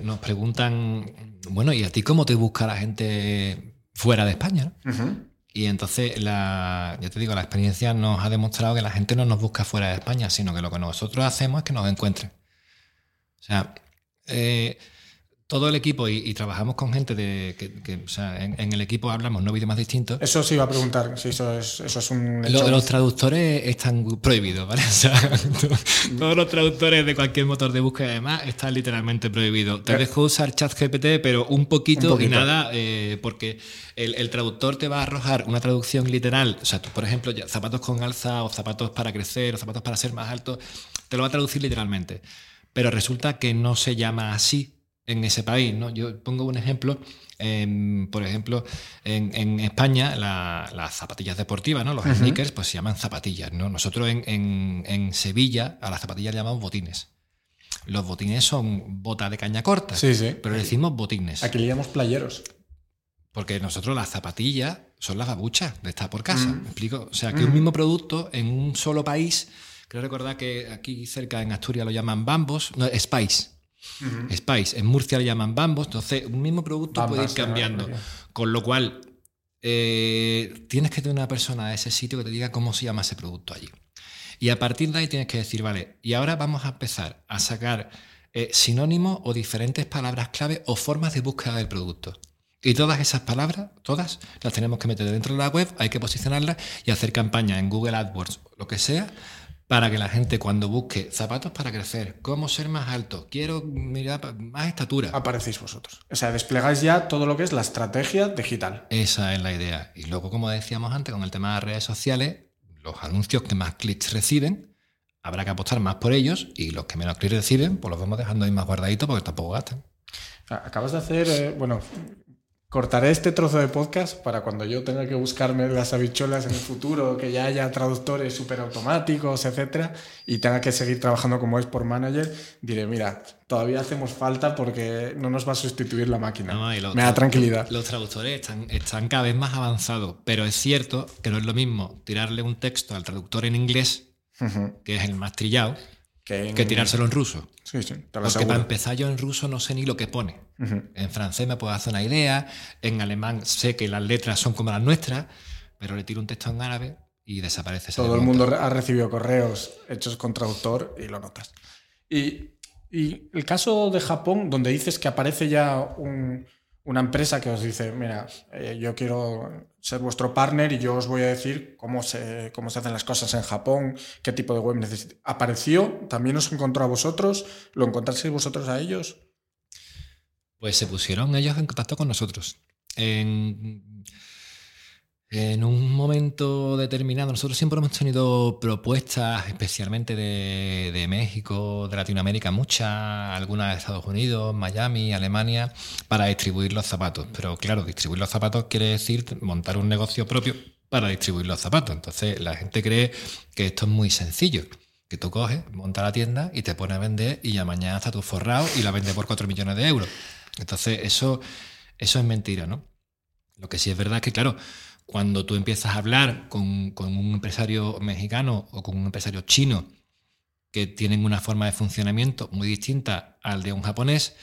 nos preguntan, bueno, ¿y a ti cómo te busca la gente fuera de España? Y entonces, la, ya te digo, la experiencia nos ha demostrado que la gente no nos busca fuera de España, sino que lo que nosotros hacemos es que nos encuentren. O sea, eh, todo el equipo y, trabajamos con gente de que, o sea, en, el equipo hablamos no idiomas distintos.
Eso sí iba a preguntar, si eso es, eso es un...
los traductores están prohibidos, ¿vale? [laughs] O sea, todos los traductores de cualquier motor de búsqueda además están literalmente prohibidos. Te dejo usar ChatGPT, pero un poquito, y nada, eh, porque el, traductor te va a arrojar una traducción literal. O sea, tú, por ejemplo, zapatos con alza o zapatos para crecer o zapatos para ser más altos, te lo va a traducir literalmente. Pero resulta que no se llama así en ese país. ¿no? Yo pongo un ejemplo. por ejemplo, en, España las zapatillas deportivas, ¿no? los sneakers, pues se llaman zapatillas. ¿no? Nosotros en, Sevilla a las zapatillas le llamamos botines. Los botines son botas de caña corta,
sí, sí.
pero le decimos botines.
Aquí le llamamos playeros.
Porque nosotros las zapatillas son las babuchas de estar por casa. Mm. ¿Me explico? O sea, que un mismo producto en un solo país. Creo recordar que aquí cerca en Asturias lo llaman bambos, no, Spice. Spice. En Murcia le llaman bambos, entonces un mismo producto puede ir cambiando. Con lo cual, eh, tienes que tener una persona de ese sitio que te diga cómo se llama ese producto allí. Y a partir de ahí tienes que decir, vale, y ahora vamos a empezar a sacar eh, sinónimos o diferentes palabras clave o formas de búsqueda del producto. Y todas esas palabras, todas, las tenemos que meter dentro de la web, hay que posicionarlas y hacer campaña en Google AdWords, lo que sea, para que la gente cuando busque zapatos para crecer, cómo ser más alto, quiero mirar más estatura.
Aparecéis vosotros. O sea, desplegáis ya todo lo que es la estrategia digital.
Esa es la idea. Y luego, como decíamos antes, con el tema de las redes sociales, los anuncios que más clics reciben, habrá que apostar más por ellos y los que menos clics reciben, pues los vamos dejando ahí más guardaditos porque tampoco gastan.
Acabas de hacer, eh, bueno, Cortaré este trozo de podcast para cuando yo tenga que buscarme las habichuelas en el futuro, que ya haya traductores súper automáticos, etcétera, y tenga que seguir trabajando como es por manager, diré, mira, todavía hacemos falta porque no nos va a sustituir la máquina. Me da tranquilidad.
Los traductores están, están cada vez más avanzados, pero es cierto que no es lo mismo tirarle un texto al traductor en inglés, que es el más trillado, que, tirárselo en ruso.
Sí, sí,
Porque para empezar yo en ruso no sé ni lo que pone. En francés me puedo hacer una idea, en alemán sé que las letras son como las nuestras, pero le tiro un texto en árabe y desaparece.
Todo el mundo ha recibido correos hechos con traductor y lo notas. Y, y el caso de Japón, donde dices que aparece ya un, una empresa que os dice, mira, eh, yo quiero ser vuestro partner y yo os voy a decir cómo se, cómo se hacen las cosas en Japón, qué tipo de web necesito. ¿Apareció? ¿También os encontró a vosotros? ¿Lo encontrasteis vosotros a ellos?
Pues se pusieron ellos en contacto con nosotros. En un momento determinado, nosotros siempre hemos tenido propuestas, especialmente de, México, de Latinoamérica, muchas, algunas de Estados Unidos, Miami, Alemania, para distribuir los zapatos. Pero claro, distribuir los zapatos quiere decir montar un negocio propio para distribuir los zapatos. Entonces la gente cree que esto es muy sencillo. Que tú coges, montas la tienda y te pones a vender y ya mañana está tu forrado y la vende por 4 millones de euros. Entonces eso, eso es mentira, ¿no? Lo que sí es verdad es que, claro, cuando tú empiezas a hablar con, un empresario mexicano o con un empresario chino que tienen una forma de funcionamiento muy distinta al de un japonés,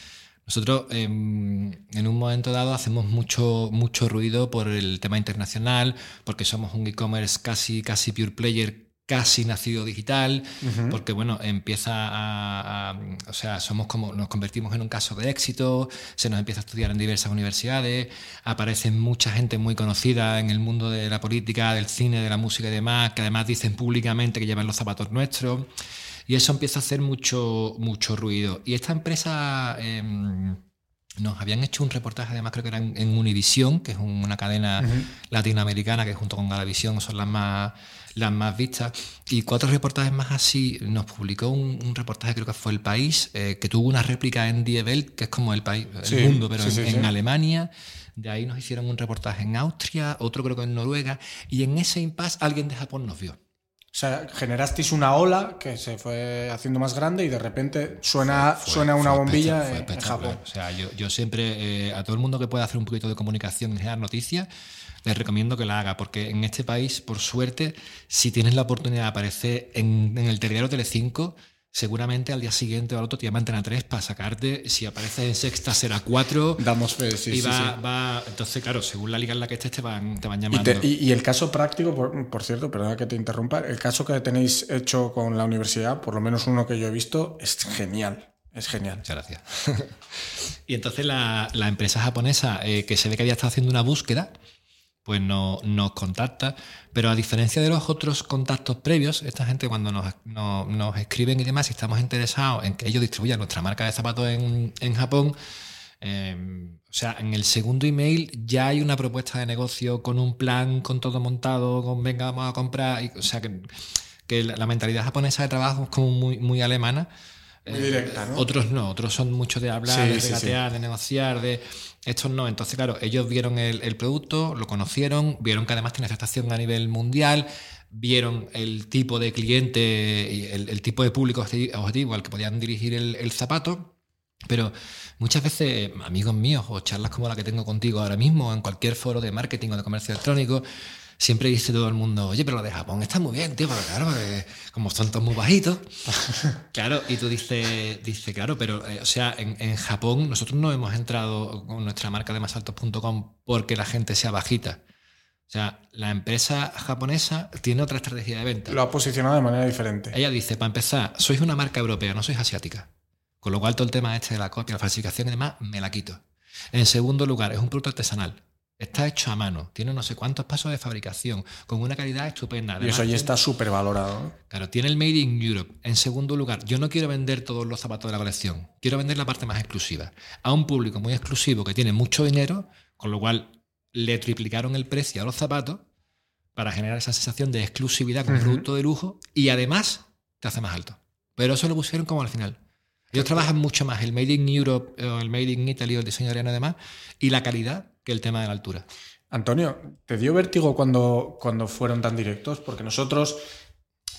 nosotros em, en un momento dado hacemos mucho, mucho ruido por el tema internacional, porque somos un e-commerce casi, casi pure player casi nacido digital, porque bueno, empieza a, o sea, somos como, nos convertimos en un caso de éxito, se nos empieza a estudiar en diversas universidades, aparece mucha gente muy conocida en el mundo de la política, del cine, de la música y demás, que además dicen públicamente que llevan los zapatos nuestros, y eso empieza a hacer mucho, mucho ruido. Y esta empresa... Em, nos habían hecho un reportaje, además creo que era en, Univision, que es una cadena latinoamericana que junto con Galavisión son las más las más vistas. Y cuatro reportajes más así, nos publicó un, reportaje, creo que fue El País, eh, que tuvo una réplica en Die Welt, que es como el país, el mundo, pero en, Alemania. De ahí nos hicieron un reportaje en Austria, otro creo que en Noruega, y en ese impasse alguien de Japón nos vio.
O sea, generasteis una ola que se fue haciendo más grande y de repente suena, suena una bombilla en, Japón.
O sea, yo, yo siempre, eh, a todo el mundo que pueda hacer un poquito de comunicación y generar noticias, les recomiendo que la haga, porque en este país, por suerte, si tienes la oportunidad de aparecer en, el territorio Telecinco, seguramente al día siguiente o al otro te llaman a 3 para sacarte. Si apareces en sexta será 4.
Damos fe, sí,
y
sí,
va, entonces, claro, según la liga en la que estés, te van, te van llamando.
Y, el caso práctico, por, cierto, perdona que te interrumpa, el caso que tenéis hecho con la universidad, por lo menos uno que yo he visto, es genial. Es genial.
Muchas gracias. [laughs] y entonces la, la empresa japonesa eh, que se ve que había estado haciendo una búsqueda, pues no, nos contacta. Pero a diferencia de los otros contactos previos, esta gente cuando nos, nos, nos escriben y demás, si estamos interesados en que ellos distribuyan nuestra marca de zapatos en, en Japón, eh, o sea, en el segundo email ya hay una propuesta de negocio con un plan, con todo montado, con venga, vamos a comprar. Y, o sea, que, que la, la mentalidad japonesa de trabajo es como muy, muy alemana.
Muy directa, ¿no?
Otros no, otros son mucho de hablar,
Sí,
de
sí,
regatear, de negociar, de estos no. Entonces, claro, ellos vieron el, el producto, lo conocieron, vieron que además tiene aceptación a nivel mundial, vieron el tipo de cliente y el, el tipo de público objetivo al que podían dirigir el, el zapato. Pero muchas veces, amigos míos, o charlas como la que tengo contigo ahora mismo, en cualquier foro de marketing o de comercio electrónico, siempre dice todo el mundo, oye, pero lo de Japón está muy bien, tío, pero claro, eh, como son todos muy bajitos. [laughs] claro, y tú dices, dice, claro, pero, eh, o sea, en, en, Japón nosotros no hemos entrado con nuestra marca de masaltos.com porque la gente sea bajita. O sea, la empresa japonesa tiene otra estrategia de venta.
Lo ha posicionado de manera diferente.
Ella dice, para empezar, sois una marca europea, no sois asiática. Con lo cual todo el tema este de la copia, la falsificación y demás, me la quito. En segundo lugar, es un producto artesanal. Está hecho a mano, tiene no sé cuántos pasos de fabricación, con una calidad estupenda.
Además, y eso ya está súper valorado.
Claro, tiene el Made in Europe. En segundo lugar, yo no quiero vender todos los zapatos de la colección, quiero vender la parte más exclusiva. A un público muy exclusivo que tiene mucho dinero, con lo cual le triplicaron el precio a los zapatos para generar esa sensación de exclusividad con uh -huh. producto de lujo y además te hace más alto. Pero eso lo pusieron como al final. Ellos trabajan mucho más el Made in Europe o el Made in Italy o el diseño ariano además y la calidad que el tema de la altura.
Antonio, ¿te dio vértigo cuando, cuando fueron tan directos? Porque nosotros,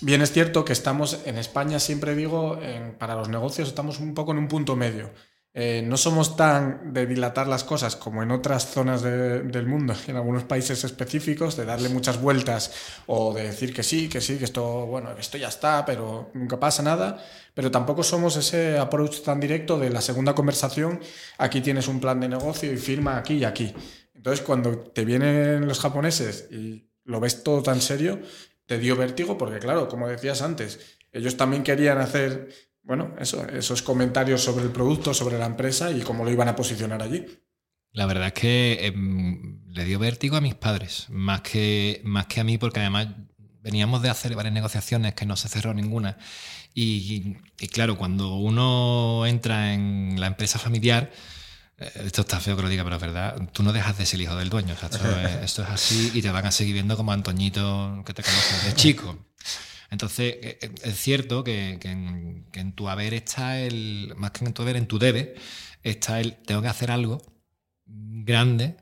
bien es cierto que estamos en España, siempre digo, para los negocios estamos un poco en un punto medio. Eh, no somos tan de dilatar las cosas como en otras zonas de, del mundo, [laughs] en algunos países específicos, de darle muchas vueltas o de decir que sí, que sí, que esto, bueno, esto ya está, pero nunca pasa nada. Pero tampoco somos ese approach tan directo de la segunda conversación, aquí tienes un plan de negocio y firma aquí y aquí. Entonces, cuando te vienen los japoneses y lo ves todo tan serio, te dio vértigo porque, claro, como decías antes, ellos también querían hacer bueno, eso, esos comentarios sobre el producto, sobre la empresa y cómo lo iban a posicionar allí.
La verdad es que eh, le dio vértigo a mis padres, más que, más que a mí, porque además veníamos de hacer varias negociaciones que no se cerró ninguna. Y, y claro, cuando uno entra en la empresa familiar, eh, esto está feo que lo diga, pero es verdad, tú no dejas de ser el hijo del dueño. O sea, esto, es, [laughs] esto es así y te van a seguir viendo como Antoñito que te conoces de chico. Entonces, es cierto que, que, en, que, en, tu haber está el, más que en tu haber, en tu debe, está el, tengo que hacer algo grande.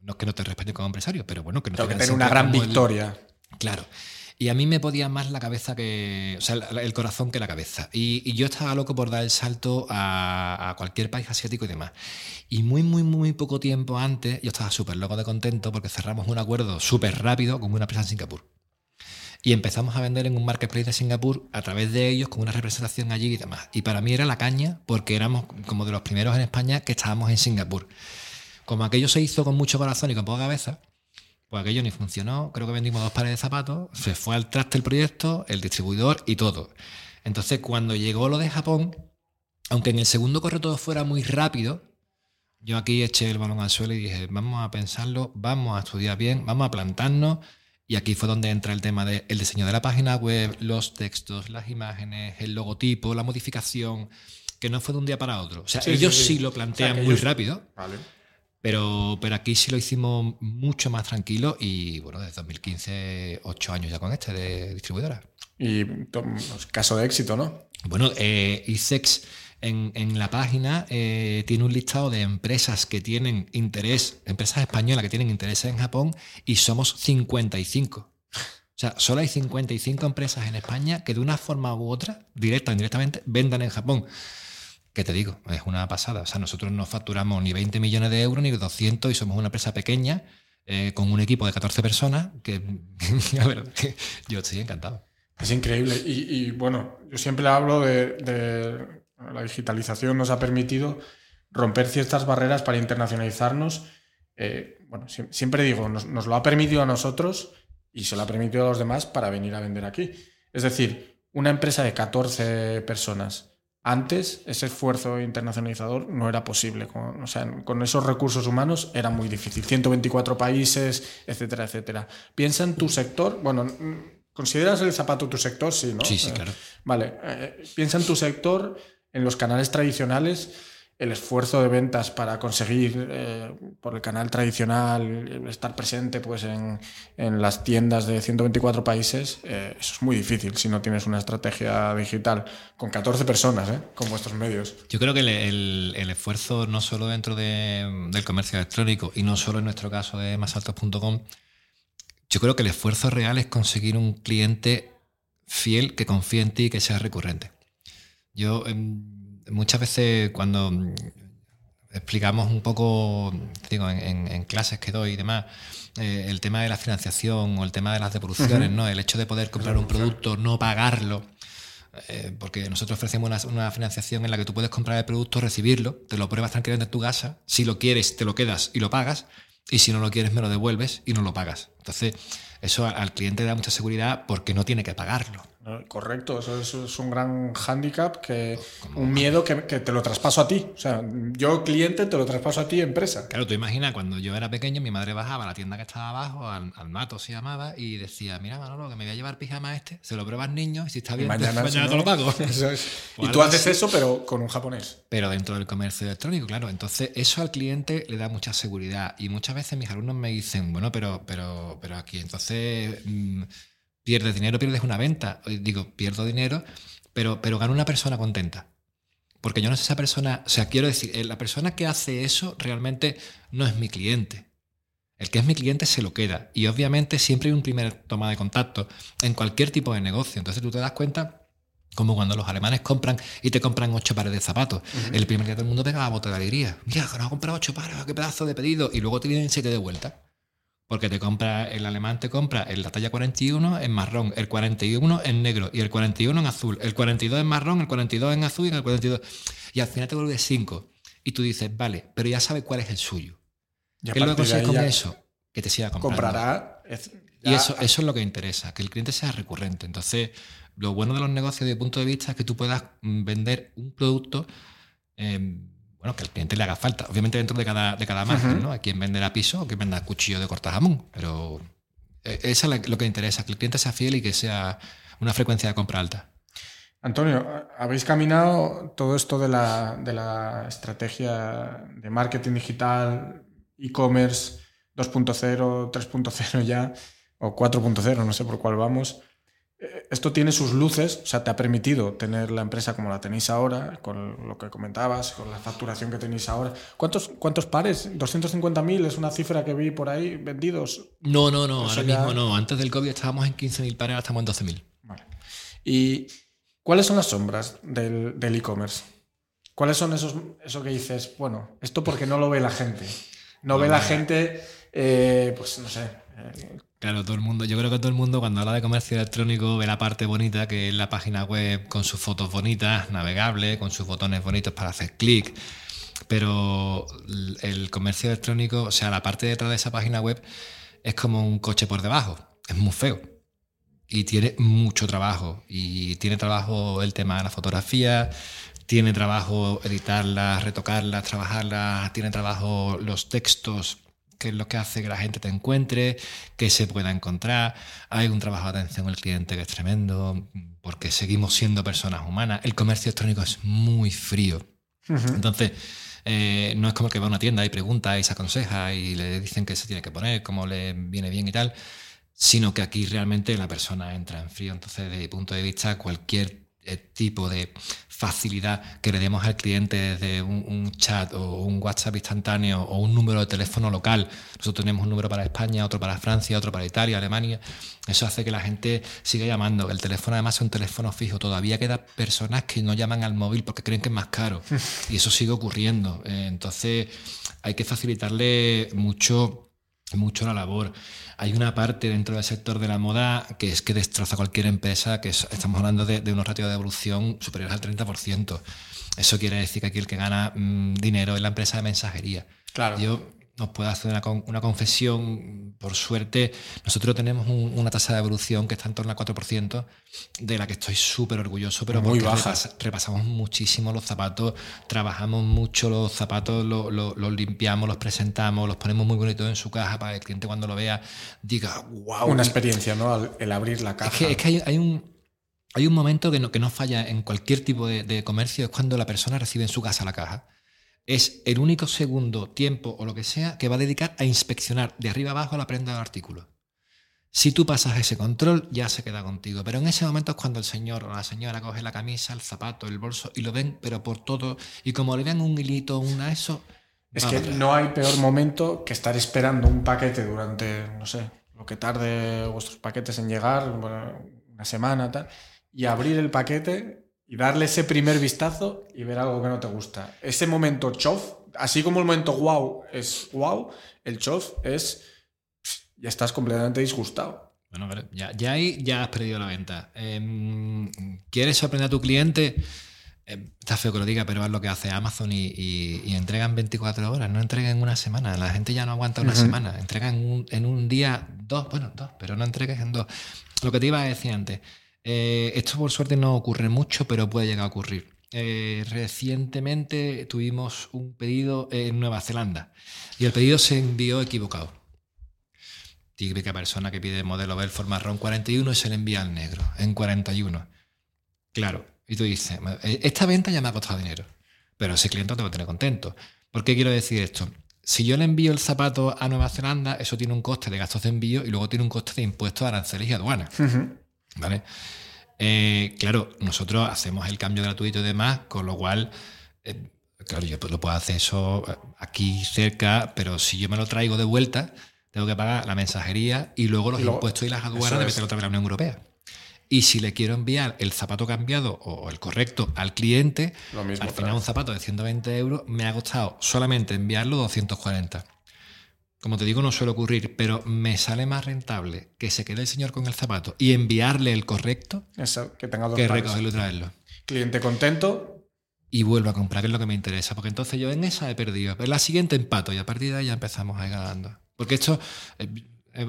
No es que no te respete como empresario, pero bueno, que no
tengo te que tener una gran victoria.
El, claro. Y a mí me podía más la cabeza que. O sea, el corazón que la cabeza. Y, y yo estaba loco por dar el salto a, a, cualquier país asiático y demás. Y muy, muy, muy poco tiempo antes, yo estaba súper loco de contento porque cerramos un acuerdo súper rápido con una empresa en Singapur y empezamos a vender en un marketplace de Singapur a través de ellos con una representación allí y demás. Y para mí era la caña porque éramos como de los primeros en España que estábamos en Singapur. Como aquello se hizo con mucho corazón y con poca cabeza, pues aquello ni funcionó. Creo que vendimos dos pares de zapatos, se fue al traste el proyecto, el distribuidor y todo. Entonces, cuando llegó lo de Japón, aunque en el segundo correo todo fuera muy rápido, yo aquí eché el balón al suelo y dije, vamos a pensarlo, vamos a estudiar bien, vamos a plantarnos y aquí fue donde entra el tema del de diseño de la página web, los textos, las imágenes, el logotipo, la modificación, que no fue de un día para otro. O sea, sí, ellos sí, sí. sí, lo plantean o sea, muy ellos... rápido,
vale.
pero, pero aquí sí lo hicimos mucho más tranquilo y bueno, desde 2015, ocho años ya con este de distribuidora.
Y caso de éxito, ¿no?
Bueno, eh, ISEX en, la página eh, tiene un listado de empresas que tienen interés, empresas españolas que tienen interés en Japón y somos 55. O sea, solo hay 55 empresas en España que de una forma u otra, directa o indirectamente, vendan en Japón. ¿Qué te digo? Es una pasada. O sea, nosotros no facturamos ni 20 millones de euros ni 200 y somos una empresa pequeña eh, con un equipo de 14 personas que, [laughs] la verdad, que yo estoy encantado.
Es increíble. Y, bueno, yo siempre hablo de la digitalización nos ha permitido romper ciertas barreras para internacionalizarnos. Eh, bueno, siempre digo, nos, nos, lo ha permitido a nosotros y se lo ha permitido a los demás para venir a vender aquí. Es decir, una empresa de 14 personas Antes ese esfuerzo internacionalizador no era posible. Con, o sea, con esos recursos humanos era muy difícil. 124 países, etcétera, etcétera. Piensa en tu sector. Bueno, ¿consideras el zapato tu sector? Sí, ¿no?
Sí, sí, claro.
vale. Eh, piensa en tu sector, en los canales tradicionales el esfuerzo de ventas para conseguir eh, por el canal tradicional estar presente pues en, las tiendas de 124 países, eh, eso es muy difícil si no tienes una estrategia digital con 14 personas, ¿eh? con vuestros medios.
Yo creo que el, esfuerzo no solo dentro del comercio electrónico y no solo en nuestro caso de masaltos.com, yo creo que el esfuerzo real es conseguir un cliente fiel que confíe en ti y que sea recurrente. Yo em, muchas veces cuando mm, explicamos un poco, digo, en, clases que doy y demás, eh, el tema de la financiación o el tema de las devoluciones, ¿no? El hecho de poder comprar un producto, no pagarlo. Eh, porque nosotros ofrecemos una, financiación en la que tú puedes comprar el producto, recibirlo, te lo pruebas tranquilamente en tu casa, si lo quieres te lo quedas y lo pagas, y si no lo quieres me lo devuelves y no lo pagas. Entonces, eso al cliente da mucha seguridad porque no tiene que pagarlo.
Correcto, eso, es un gran hándicap, que un miedo que, te lo traspaso a ti. O sea, yo cliente te lo traspaso a ti empresa.
Claro, tú imaginas, cuando yo era pequeño, mi madre bajaba a la tienda que estaba abajo, al, mato se llamaba, y decía, mira Manolo, que me voy a llevar pijama este, se lo pruebas niño, y si está bien, mañana, te lo pago.
y tú haces eso, pero con un japonés.
Pero dentro del comercio electrónico, claro. Entonces, eso al cliente le da mucha seguridad. Y muchas veces mis alumnos me dicen, bueno, pero, pero, pero aquí, entonces... Mm, pierdes dinero, pierdes una venta. Digo, pierdo dinero, pero, pero gano una persona contenta. Porque yo no sé esa persona, o sea, quiero decir, eh, la persona que hace eso realmente no es mi cliente. El que es mi cliente se lo queda. Y obviamente siempre hay un primer toma de contacto en cualquier tipo de negocio. Entonces tú te das cuenta como cuando los alemanes compran y te compran ocho pares de zapatos. El primer día todo el mundo pega la bota de alegría. Mira, que nos ha comprado ocho pares, qué pedazo de pedido. Y luego te vienen siete de vuelta. Porque te compra, el alemán te compra en la talla 41 en marrón, el 41 en negro y el 41 en azul, el 42 en marrón, el 42 en azul y el 42. Y al final te vuelves 5. Y tú dices, vale, pero ya sabes cuál es el suyo. ¿Qué luego consigues con eso? Que te siga comprando.
Comprará.
Y eso, eso es lo que interesa, que el cliente sea recurrente. Entonces, lo bueno de los negocios desde el punto de vista es que tú puedas mm, vender un producto. Eh, bueno, que al cliente le haga falta. Obviamente dentro de cada, de cada margen, ¿no? Hay quien venderá piso o quien venda cuchillo de cortar jamón, pero eh, eso es lo que interesa, que el cliente sea fiel y que sea una frecuencia de compra alta.
Antonio, habéis caminado todo esto de la, de la estrategia de marketing digital, e-commerce 2.0, 3.0 ya, o 4.0, no sé por cuál vamos esto tiene sus luces, o sea, te ha permitido tener la empresa como la tenéis ahora, con lo que comentabas, con la facturación que tenéis ahora. ¿Cuántos, cuántos pares? ¿250.000 es una cifra que vi por ahí vendidos?
No, no, no, ahora mismo no. Antes del COVID estábamos en 15.000 pares, ahora estamos en 12.000.
Vale. ¿Y cuáles son las sombras del e-commerce? ¿Cuáles son esos eso que dices, bueno, esto porque no lo ve la gente? No, ve la gente, eh, pues no sé.
Eh, Claro, todo el mundo, yo creo que todo el mundo cuando habla de comercio electrónico ve la parte bonita, que es la página web con sus fotos bonitas, navegable, con sus botones bonitos para hacer clic. Pero el comercio electrónico, o sea, la parte detrás de esa página web es como un coche por debajo. Es muy feo. Y tiene mucho trabajo. Y tiene trabajo el tema de la fotografía, tiene trabajo editarlas, retocarlas, trabajarlas, tiene trabajo los textos que es lo que hace que la gente te encuentre, que se pueda encontrar. Hay un trabajo de atención al cliente que es tremendo, porque seguimos siendo personas humanas. El comercio electrónico es muy frío. Entonces, eh, no es como que va a una tienda y pregunta y se aconseja y le dicen que se tiene que poner, cómo le viene bien y tal, sino que aquí realmente la persona entra en frío. Entonces, desde mi punto de vista, cualquier tipo de facilidad que le demos al cliente desde un, chat o un WhatsApp instantáneo o un número de teléfono local. Nosotros tenemos un número para España, otro para Francia, otro para Italia, Alemania. Eso hace que la gente siga llamando. El teléfono además es un teléfono fijo. Todavía queda personas que no llaman al móvil porque creen que es más caro. [laughs] Y eso sigue ocurriendo. Eh, entonces hay que facilitarle mucho mucho la labor. Hay una parte dentro del sector de la moda que es que destroza cualquier empresa, que estamos hablando de, unos ratios de evolución superiores al 30%. Eso quiere decir que aquí el que gana mm, dinero es la empresa de mensajería.
Claro.
Yo os puedo hacer una, con- una confesión. Por suerte, nosotros tenemos un- una tasa de evolución que está en torno al 4%, de la que estoy súper orgulloso, pero
Muy baja.
repas- repasamos muchísimo los zapatos, trabajamos mucho los zapatos, lo- lo- los limpiamos, los presentamos, los ponemos muy bonitos en su caja para que el cliente cuando lo vea diga, wow.
Una experiencia, ¿no? El abrir la caja.
Es que, es que hay, hay un, hay un momento que no, que no falla en cualquier tipo de, de comercio, es cuando la persona recibe en su casa la caja. Es el único segundo, tiempo o lo que sea que va a dedicar a inspeccionar de arriba abajo la prenda del artículo. Si tú pasas ese control, ya se queda contigo. Pero en ese momento es cuando el señor o la señora coge la camisa, el zapato, el bolso y lo ven, pero por todo. Y como le ven un hilito, una eso.
Es que no hay peor momento que estar esperando un paquete durante, no sé, lo que tarde vuestros paquetes en llegar, una semana, tal, y abrir el paquete y darle ese primer vistazo y ver algo que no te gusta. Ese momento chof, así como el momento wow es wow, el chof es pff, ya estás completamente disgustado.
Bueno, vale, ya, ya ahí ya has perdido la venta. Em, ¿Quieres sorprender a tu cliente? Em, está feo que lo diga, pero es lo que hace Amazon y, y, y entregan 24 horas, no entregan en una semana. La gente ya no aguanta una semana. Entregan en un, en un día, dos, bueno, dos, pero no entregues en dos. Lo que te iba a decir antes, eh, esto por suerte no ocurre mucho, pero puede llegar a ocurrir. Eh, recientemente tuvimos un pedido en Nueva Zelanda y el pedido se envió equivocado típica persona que pide modelo Belfort marrón 41 y se le envía al negro en 41. Claro, y tú dices, "Eh, esta venta ya me ha costado dinero, pero ese cliente te va a tener contento. ¿Por qué quiero decir esto? Si yo le envío el zapato a Nueva Zelanda, eso tiene un coste de gastos de envío y luego tiene un coste de impuestos, aranceles y aduanas. ¿Vale? Eh, claro, nosotros hacemos el cambio gratuito y demás, con lo cual, eh, claro, yo lo puedo hacer eso eh, aquí cerca, pero si yo me lo traigo de vuelta, tengo que pagar la mensajería y luego los
Y luego-
impuestos y las aduanas de meterlo otra vez a la Unión Europea. Y si le quiero enviar el zapato cambiado o el correcto al cliente,
mismo
al final un zapato de 120 euros me ha costado solamente enviarlo 240. Como te digo, no suele ocurrir, pero me sale más rentable que se quede el señor con el zapato y enviarle el correcto
Eso, que tenga dos
que
pares.
recogerlo y traerlo.
Cliente contento,
Y vuelvo a comprar, que es lo que me interesa, porque entonces yo en esa he perdido. En la siguiente empato y a partir de ahí ya empezamos a ir ganando. Porque esto, eh,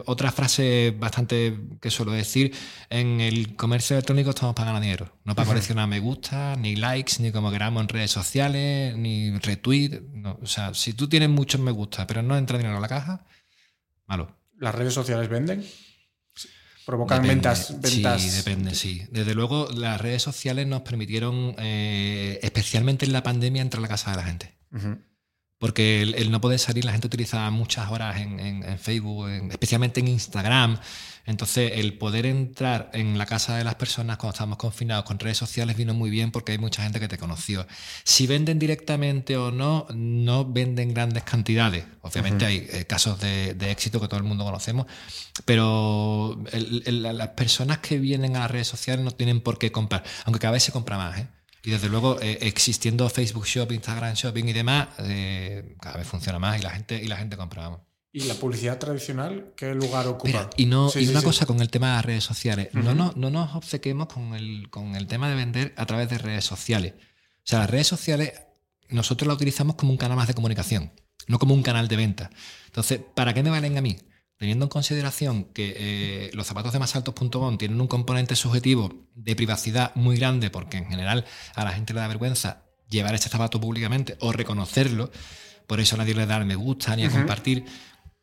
otra frase bastante que suelo decir, en el comercio electrónico estamos para ganar dinero. No para coleccionar me gusta, ni likes, ni como queramos en redes sociales, ni retweet. no. O sea, si tú tienes muchos me gusta, pero no entra dinero a la caja, malo.
las redes sociales venden. Provocan
Depende.
ventas, ventas.
Sí, depende, sí. Desde luego, las redes sociales nos permitieron, eh, especialmente en la pandemia, entrar a la casa de la gente.
Ujú.
Porque el, el no poder salir, la gente utilizaba muchas horas en, en- en Facebook, en- especialmente en Instagram. Entonces, el poder entrar en la casa de las personas cuando estábamos confinados con redes sociales vino muy bien porque hay mucha gente que te conoció. Si venden directamente o no, no venden grandes cantidades. Obviamente hay eh, casos de, de éxito que todo el mundo conocemos, pero el- el- las personas que vienen a las redes sociales no tienen por qué comprar, aunque cada vez se compra más. ¿eh? Y desde luego, eh, existiendo Facebook Shop, Instagram Shopping y demás, eh, cada vez funciona más y la gente, y la gente compra. vamos.
¿Y la publicidad tradicional qué lugar ocupa?
Mira, y no,
Sí,
y
sí,
una
sí.
cosa con el tema de las redes sociales, no, nos, no nos obcequemos con el, con el tema de vender a través de redes sociales. O sea, las redes sociales nosotros las utilizamos como un canal más de comunicación, no como un canal de venta. Entonces, ¿para qué me valen a mí? Teniendo en consideración que eh, los zapatos de masaltos.com tienen un componente subjetivo de privacidad muy grande, porque en general a la gente le da vergüenza llevar este zapato públicamente o reconocerlo, por eso nadie le da al me gusta ni a compartir.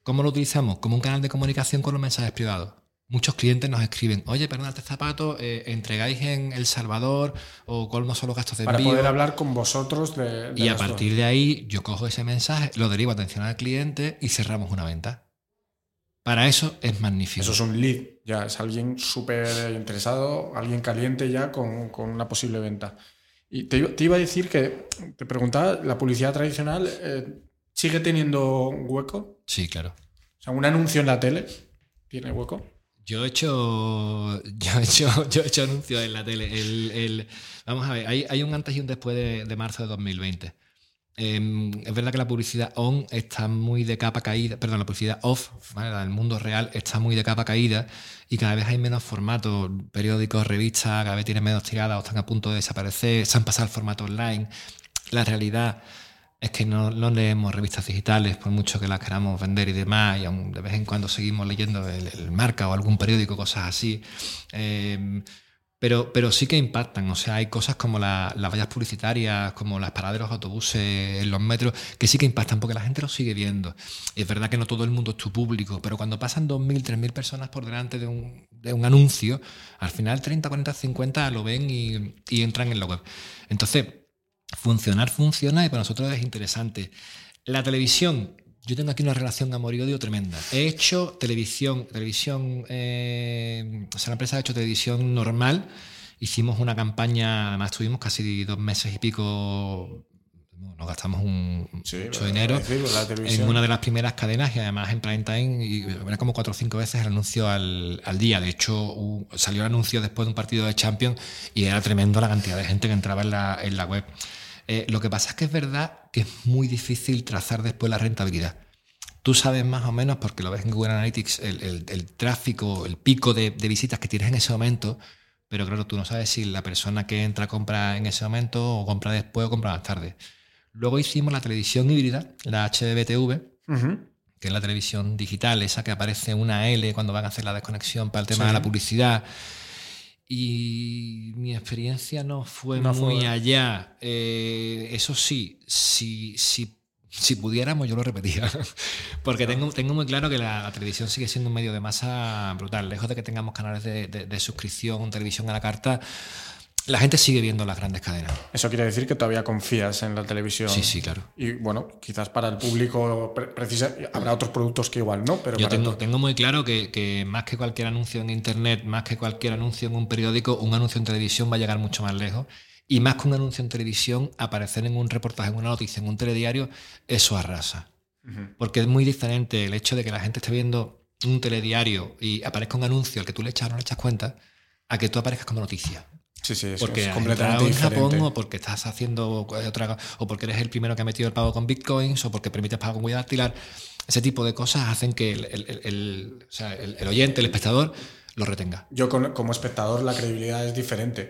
¿Cómo lo utilizamos? Como un canal de comunicación con los mensajes privados. Muchos clientes nos escriben, oye, perdona, este zapato, eh, entregáis en El Salvador o cuáles son los gastos de
Para
envío.
poder hablar con vosotros de. de
y a
dos.
partir de ahí yo cojo ese mensaje, lo derivo a atención al cliente y cerramos una venta. Para eso es magnífico.
Eso es un lead, ya es alguien súper interesado, alguien caliente ya con, con una posible venta. Y te, iba- te iba a decir que, te preguntaba, ¿la publicidad tradicional eh, sigue teniendo hueco?
Sí, claro.
O sea, un anuncio en la tele tiene hueco.
Yo he hecho. [laughs] Yo he hecho, yo he hecho anuncios en la tele. El, el- vamos a ver, hay, hay un antes y un después de, de marzo de 2020. Eh, es verdad que la publicidad on está muy de capa caída, perdón, la publicidad off, ¿vale? la del mundo real, está muy de capa caída y cada vez hay menos formatos, periódicos, revistas, cada vez tienen menos tiradas o están a punto de desaparecer, se han pasado al formato online. La realidad es que no, leemos revistas digitales, por mucho que las queramos vender y demás, y aún de vez en cuando seguimos leyendo el, marca o algún periódico, cosas así. Eh, pero, pero sí que impactan. O sea, hay cosas como las vallas publicitarias, como las paradas de los autobuses los metros, que sí que impactan porque la gente lo sigue viendo. Es verdad que no todo el mundo es tu público, pero cuando pasan 2.000, 3.000 personas por delante de un, de un, anuncio, al final 30, 40, 50 lo ven y, y entran en la web. Entonces, funcionar funciona y para nosotros es interesante. La televisión, yo tengo aquí una relación amor y odio tremenda. He hecho televisión, televisión, eh, o sea, la empresa ha hecho televisión normal. Hicimos una campaña, además estuvimos casi dos meses y pico nos gastamos un, mucho dinero en una de las primeras cadenas y además en prime time y era como cuatro o cinco veces el anuncio al, al día. De hecho, salió el anuncio después de un partido de Champions y era tremendo la cantidad de gente que entraba en la, en la web. Eh, lo que pasa es que es verdad que es muy difícil trazar después la rentabilidad. Tú sabes más o menos, porque lo ves en Google Analytics, el, tráfico, el pico de, visitas que tienes en ese momento, pero claro, tú no sabes si la persona que entra compra en ese momento o compra después o compra más tarde. Luego hicimos la televisión híbrida, la HBTV, que es la televisión digital, esa que aparece una L cuando van a hacer la desconexión para el tema de la publicidad y mi experiencia no fue muy allá. Eh, eso sí, si, si, si, pudiéramos, yo lo repetía. [laughs] Porque tengo, tengo muy claro que la, televisión sigue siendo un medio de masa brutal. Lejos de que tengamos canales de, de, de suscripción, televisión a la carta, la gente sigue viendo las grandes cadenas.
Eso quiere decir que todavía confías en la televisión.
Sí, sí, claro.
Y bueno, quizás para el público precisa, habrá otros productos que igual no, pero
yo tengo, tengo, muy claro que, más que cualquier anuncio en internet, más que cualquier anuncio en un periódico, un anuncio en televisión va a llegar mucho más lejos. Y más que un anuncio en televisión, aparecer en un reportaje, en una noticia, en un telediario, eso arrasa. Porque es muy diferente el hecho de que la gente esté viendo un telediario y aparezca un anuncio al que tú le echas o no le echas cuenta, a que tú aparezcas como noticia.
Sí, sí,
porque
es completamente
en Japón o porque estás haciendo otra o porque eres el primero que ha metido el pago con bitcoins o porque permites pago con huella dactilar. Ese tipo de cosas hacen que el, oyente, el espectador, lo retenga.
Yo como espectador la credibilidad es diferente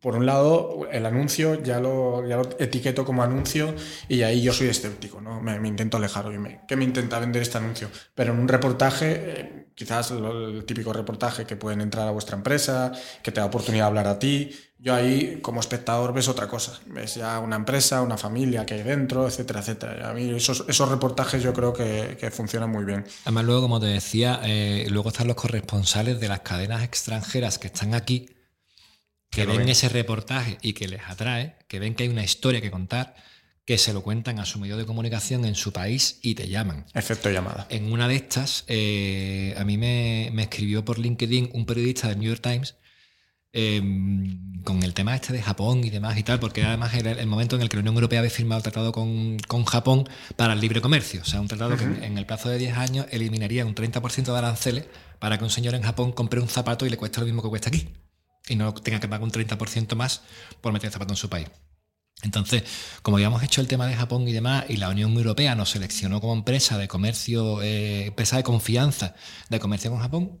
por un lado, el anuncio ya lo, lo, etiqueto como anuncio y ahí yo soy escéptico, ¿no? Me, intento alejar, oye, ¿qué me intenta vender este anuncio? Pero en un reportaje, eh, quizás el típico reportaje que pueden entrar a vuestra empresa, que te da oportunidad de hablar a ti, yo ahí como espectador ves otra cosa, ves ya una empresa, una familia que hay dentro, etcétera, etcétera. A mí esos, esos reportajes yo creo que, que, funcionan muy bien.
Además luego, como te decía, eh, luego están los corresponsales de las cadenas extranjeras que están aquí que ven, ese reportaje y que les atrae, que ven que hay una historia que contar, que se lo cuentan a su medio de comunicación en su país y te llaman.
Efecto llamada.
En una de estas, eh, a mí me, escribió por LinkedIn un periodista del New York Times em, con el tema este de Japón y demás y tal, porque además era el momento en el que la Unión Europea había firmado el tratado con, Japón para el libre comercio. O sea, un tratado que en, el plazo de 10 años eliminaría un 30% de aranceles para que un señor en Japón compre un zapato y le cueste lo mismo que cuesta aquí y no tenga que pagar un 30% más por meter zapato en su país. Entonces, como habíamos hecho el tema de Japón y demás, y la Unión Europea nos seleccionó como empresa de comercio, eh, empresa de confianza de comercio con Japón,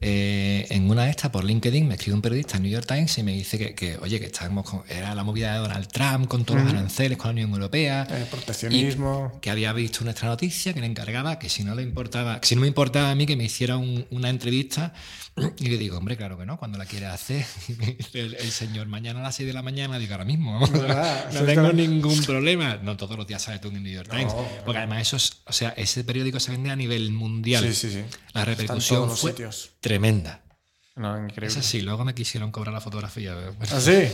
eh, en una de estas, por LinkedIn, me escribe un periodista en New York Times y me dice que, oye, que estábamos con, era la movida de Donald Trump con todos los aranceles con la Unión Europea.
El proteccionismo.
que había visto nuestra noticia, que le encargaba, que si no le importaba, que si no me importaba a mí que me hiciera una entrevista. [clears throat] Y le digo, hombre, claro que no, cuando la quiere hacer. [laughs] el, señor, mañana a las 6 de la mañana, digo, ahora mismo. [laughs] no tengo ningún [laughs] problema. No todos los días sale tú en New York Times. porque además eso es, o sea, ese periódico se vende a nivel mundial.
Sí, sí, sí.
La repercusión fue
sitios
tremenda.
No, increíble.
Es así, luego me quisieron cobrar la fotografía. [laughs]
¿Ah, sí?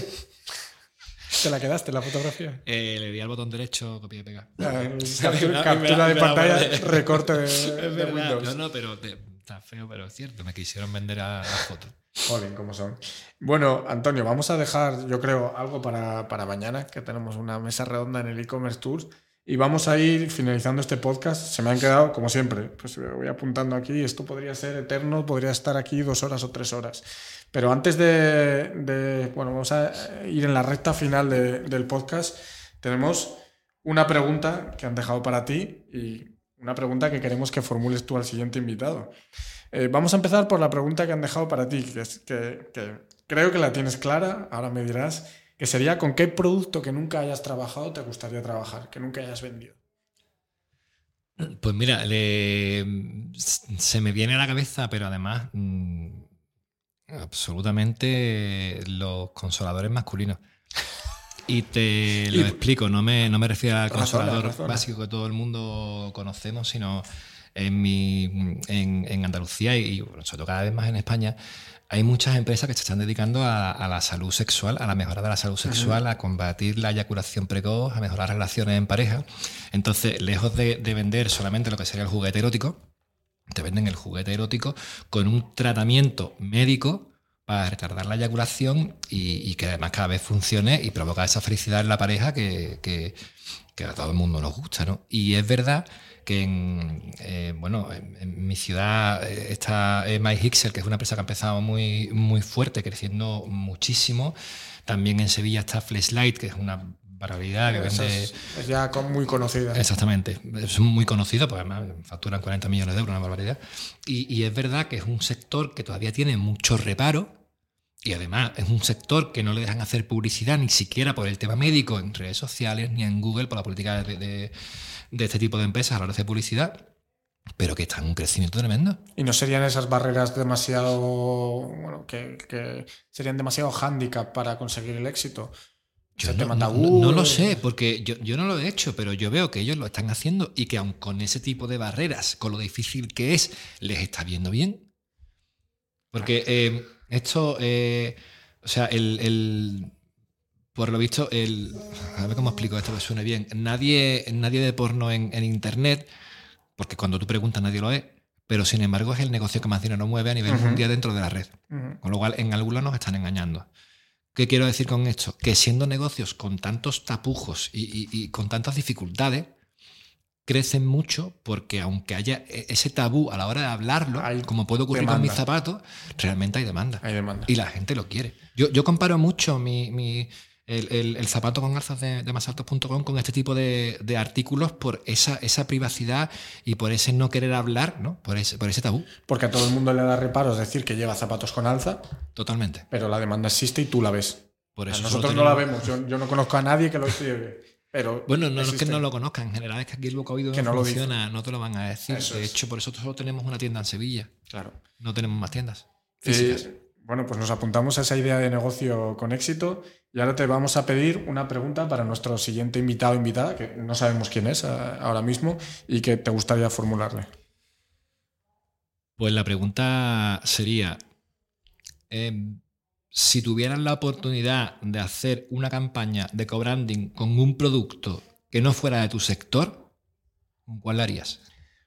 ¿Te la quedaste la fotografía?
Eh, le di al botón derecho, copié y pega.
Ah, [laughs] captura, de pantalla, recorte de, [laughs] Windows.
No, no, pero está feo, pero es cierto. Me quisieron vender a la foto.
Joder, ¿cómo son? Bueno, Antonio, vamos a dejar, yo creo, algo para, para mañana, que tenemos una mesa redonda en el e-commerce tours y vamos a ir finalizando este podcast. Se me han quedado, como siempre, pues voy apuntando aquí. Esto podría ser eterno, podría estar aquí dos horas o tres horas. Pero antes de, bueno, vamos a ir en la recta final del podcast. Tenemos una pregunta que han dejado para ti y una pregunta que queremos que formules tú al siguiente invitado. Eh, vamos a empezar por la pregunta que han dejado para ti, que creo que la tienes clara, ahora me dirás. Que sería con qué producto que nunca hayas trabajado te gustaría trabajar, que nunca hayas vendido.
Pues mira, se me viene a la cabeza, pero además mm, absolutamente los consoladores masculinos. Y te lo explico, no me, no me refiero al consolador básico que todo el mundo conocemos, sino en, mi, en, Andalucía y, sobre todo cada vez más en España, hay muchas empresas que se están dedicando a, la salud sexual, a la mejora de la salud sexual, a combatir la eyaculación precoz, a mejorar relaciones en pareja. Entonces, lejos de, vender solamente lo que sería el juguete erótico, te venden el juguete erótico con un tratamiento médico para retardar la eyaculación y, que además cada vez funcione y provoca esa felicidad en la pareja que, que, que a todo el mundo nos gusta. ¿no? Y es verdad que en, eh, bueno, en, mi ciudad eh, está eh, MyHixel, que es una empresa que ha empezado muy, muy fuerte, creciendo muchísimo. También en Sevilla está Flashlight, que es una barbaridad que vende.
Es, ya muy conocida.
Exactamente, es muy conocido, porque además facturan 40 millones de euros, una barbaridad. Y, y es verdad que es un sector que todavía tiene mucho reparo. Y además es un sector que no le dejan hacer publicidad ni siquiera por el tema médico en redes sociales ni en Google por la política de de este tipo de empresas a la hora de publicidad, pero que están en un crecimiento tremendo.
¿Y no serían esas barreras demasiado, bueno, que, serían demasiado hándicap para conseguir el éxito?
Yo no, lo sé, porque yo, no lo he hecho, pero yo veo que ellos lo están haciendo y que aun con ese tipo de barreras, con lo difícil que es, les está viendo bien. Porque eh, esto, eh, o sea, el por lo visto, el, a ver cómo explico esto que suene bien. Nadie, nadie de porno en, Internet, porque cuando tú preguntas nadie lo es, pero sin embargo es el negocio que más dinero mueve a nivel mundial dentro de la red. Con lo cual, en algunos nos están engañando. ¿Qué quiero decir con esto? Que siendo negocios con tantos tapujos y, con tantas dificultades, crecen mucho porque aunque haya e, ese tabú a la hora de hablarlo, como puede ocurrir con mis zapatos, realmente hay demanda.
Hay demanda.
Y la gente lo quiere. Yo, yo comparo mucho mi el, zapato con alzas de, de masaltos.com con este tipo de, artículos por esa, esa privacidad y por ese no querer hablar, ¿no? Por ese, por ese tabú.
Porque a todo el mundo le da reparos decir que lleva zapatos con alza.
Totalmente.
Pero la demanda existe y tú la ves. Por eso nosotros no la vemos. Yo, no conozco a nadie que lo lleve. Pero
bueno, no es que no lo conozcan, en general es que aquí el boca oído no, no funciona, no te lo van a decir. de hecho, por eso solo tenemos una tienda en Sevilla.
Claro.
No tenemos más tiendas.
Físicas. Bueno, pues nos apuntamos a esa idea de negocio con éxito y ahora te vamos a pedir una pregunta para nuestro siguiente invitado o invitada, que no sabemos quién es eh, ahora mismo, y que te gustaría formularle.
Pues la pregunta sería, em, si tuvieran la oportunidad de hacer una campaña de co-branding con un producto que no fuera de tu sector, ¿cuál harías?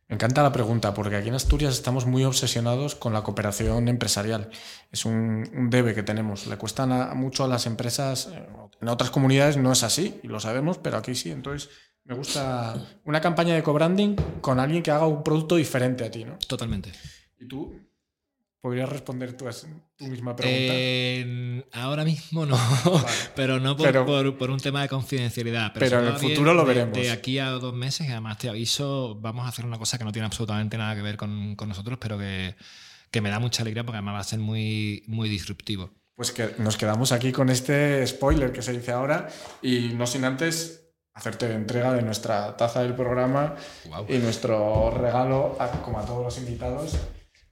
Me encanta la pregunta, porque aquí en Asturias estamos muy obsesionados con la cooperación empresarial. Es un, debe que tenemos. Le cuesta mucho a las empresas. Eh, en otras comunidades no es así, y lo sabemos, pero aquí sí. Entonces, me gusta una campaña de co-branding con alguien que haga un producto diferente a ti, ¿no?
Totalmente.
¿Y tú? ¿Podrías responder tú, tu misma pregunta?
ahora mismo no, [laughs] pero no por, un tema de confidencialidad.
Pero, en el futuro lo veremos.
De aquí a dos meses, y además te aviso, vamos a hacer una cosa que no tiene absolutamente nada que ver con, nosotros, pero que, me da mucha alegría porque además va a ser muy, muy disruptivo.
Pues que nos quedamos aquí con este spoiler que se dice ahora y no sin antes hacerte entrega de nuestra taza del programa y nuestro regalo, como a todos los invitados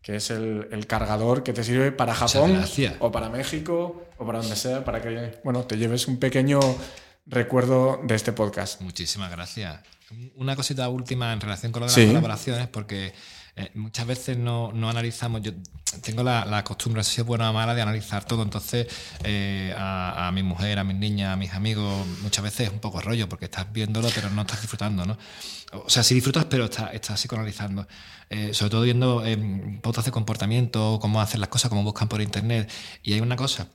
que es el, cargador que te sirve para Japón o para México o para donde sea, para que bueno, te lleves un pequeño recuerdo de este podcast.
Muchísimas gracias. Una cosita última en relación con lo de las colaboraciones, porque eh, muchas veces no, analizamos, yo tengo la, costumbre, no si es buena o mala, de analizar todo, entonces eh, a, mi mujer, a mis niñas, a mis amigos, muchas veces es un poco rollo, porque estás viéndolo pero no estás disfrutando, ¿no? O sea, sí disfrutas, pero estás, estás psicoanalizando. Eh, sobre todo viendo pautas de comportamiento, cómo hacen las cosas, cómo buscan por internet. Y hay una cosa,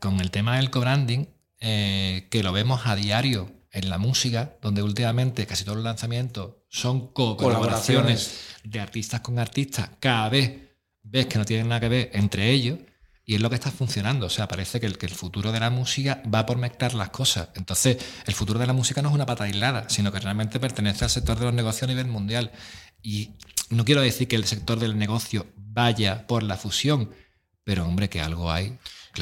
con el tema del co-branding, que lo vemos a diario en la música, donde últimamente casi todos los lanzamientos son colaboraciones de artistas con artistas, cada vez ves que no tienen nada que ver entre ellos y es lo que está funcionando. O sea, parece que el, que el futuro de la música va por mezclar las cosas. Entonces, el futuro de la música no es una pata aislada, sino que realmente pertenece al sector de los negocios a nivel mundial. Y no quiero decir que el sector del negocio vaya por la fusión, pero hombre, que algo hay.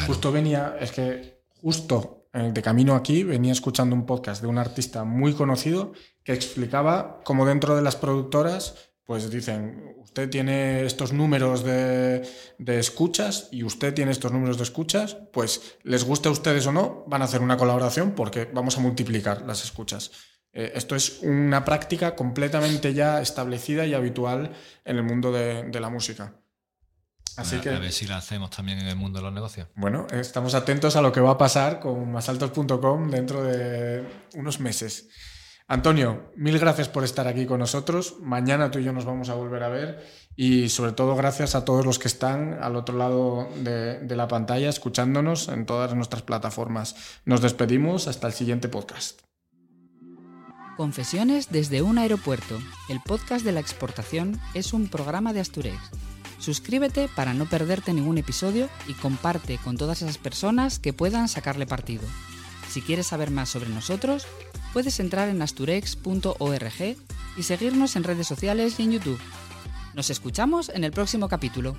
Justo venía, es que justo de camino aquí, venía escuchando un podcast de un artista muy conocido que explicaba cómo dentro de las productoras, pues dicen, usted tiene estos números de, de, escuchas y usted tiene estos números de escuchas, pues les guste a ustedes o no, van a hacer una colaboración porque vamos a multiplicar las escuchas. Eh, esto es una práctica completamente ya establecida y habitual en el mundo de, de la música.
Así que, a ver si la hacemos también en el mundo de los negocios.
Bueno, estamos atentos a lo que va a pasar con masaltos.com dentro de unos meses. Antonio, mil gracias por estar aquí con nosotros. Mañana tú y yo nos vamos a volver a ver y sobre todo gracias a todos los que están al otro lado de, de la pantalla escuchándonos en todas nuestras plataformas. Nos despedimos hasta el siguiente podcast.
Confesiones desde un aeropuerto. El podcast de la exportación es un programa de Asturex Suscríbete para no perderte ningún episodio y comparte con todas esas personas que puedan sacarle partido. Si quieres saber más sobre nosotros, puedes entrar en asturex.org y seguirnos en redes sociales y en YouTube. Nos escuchamos en el próximo capítulo.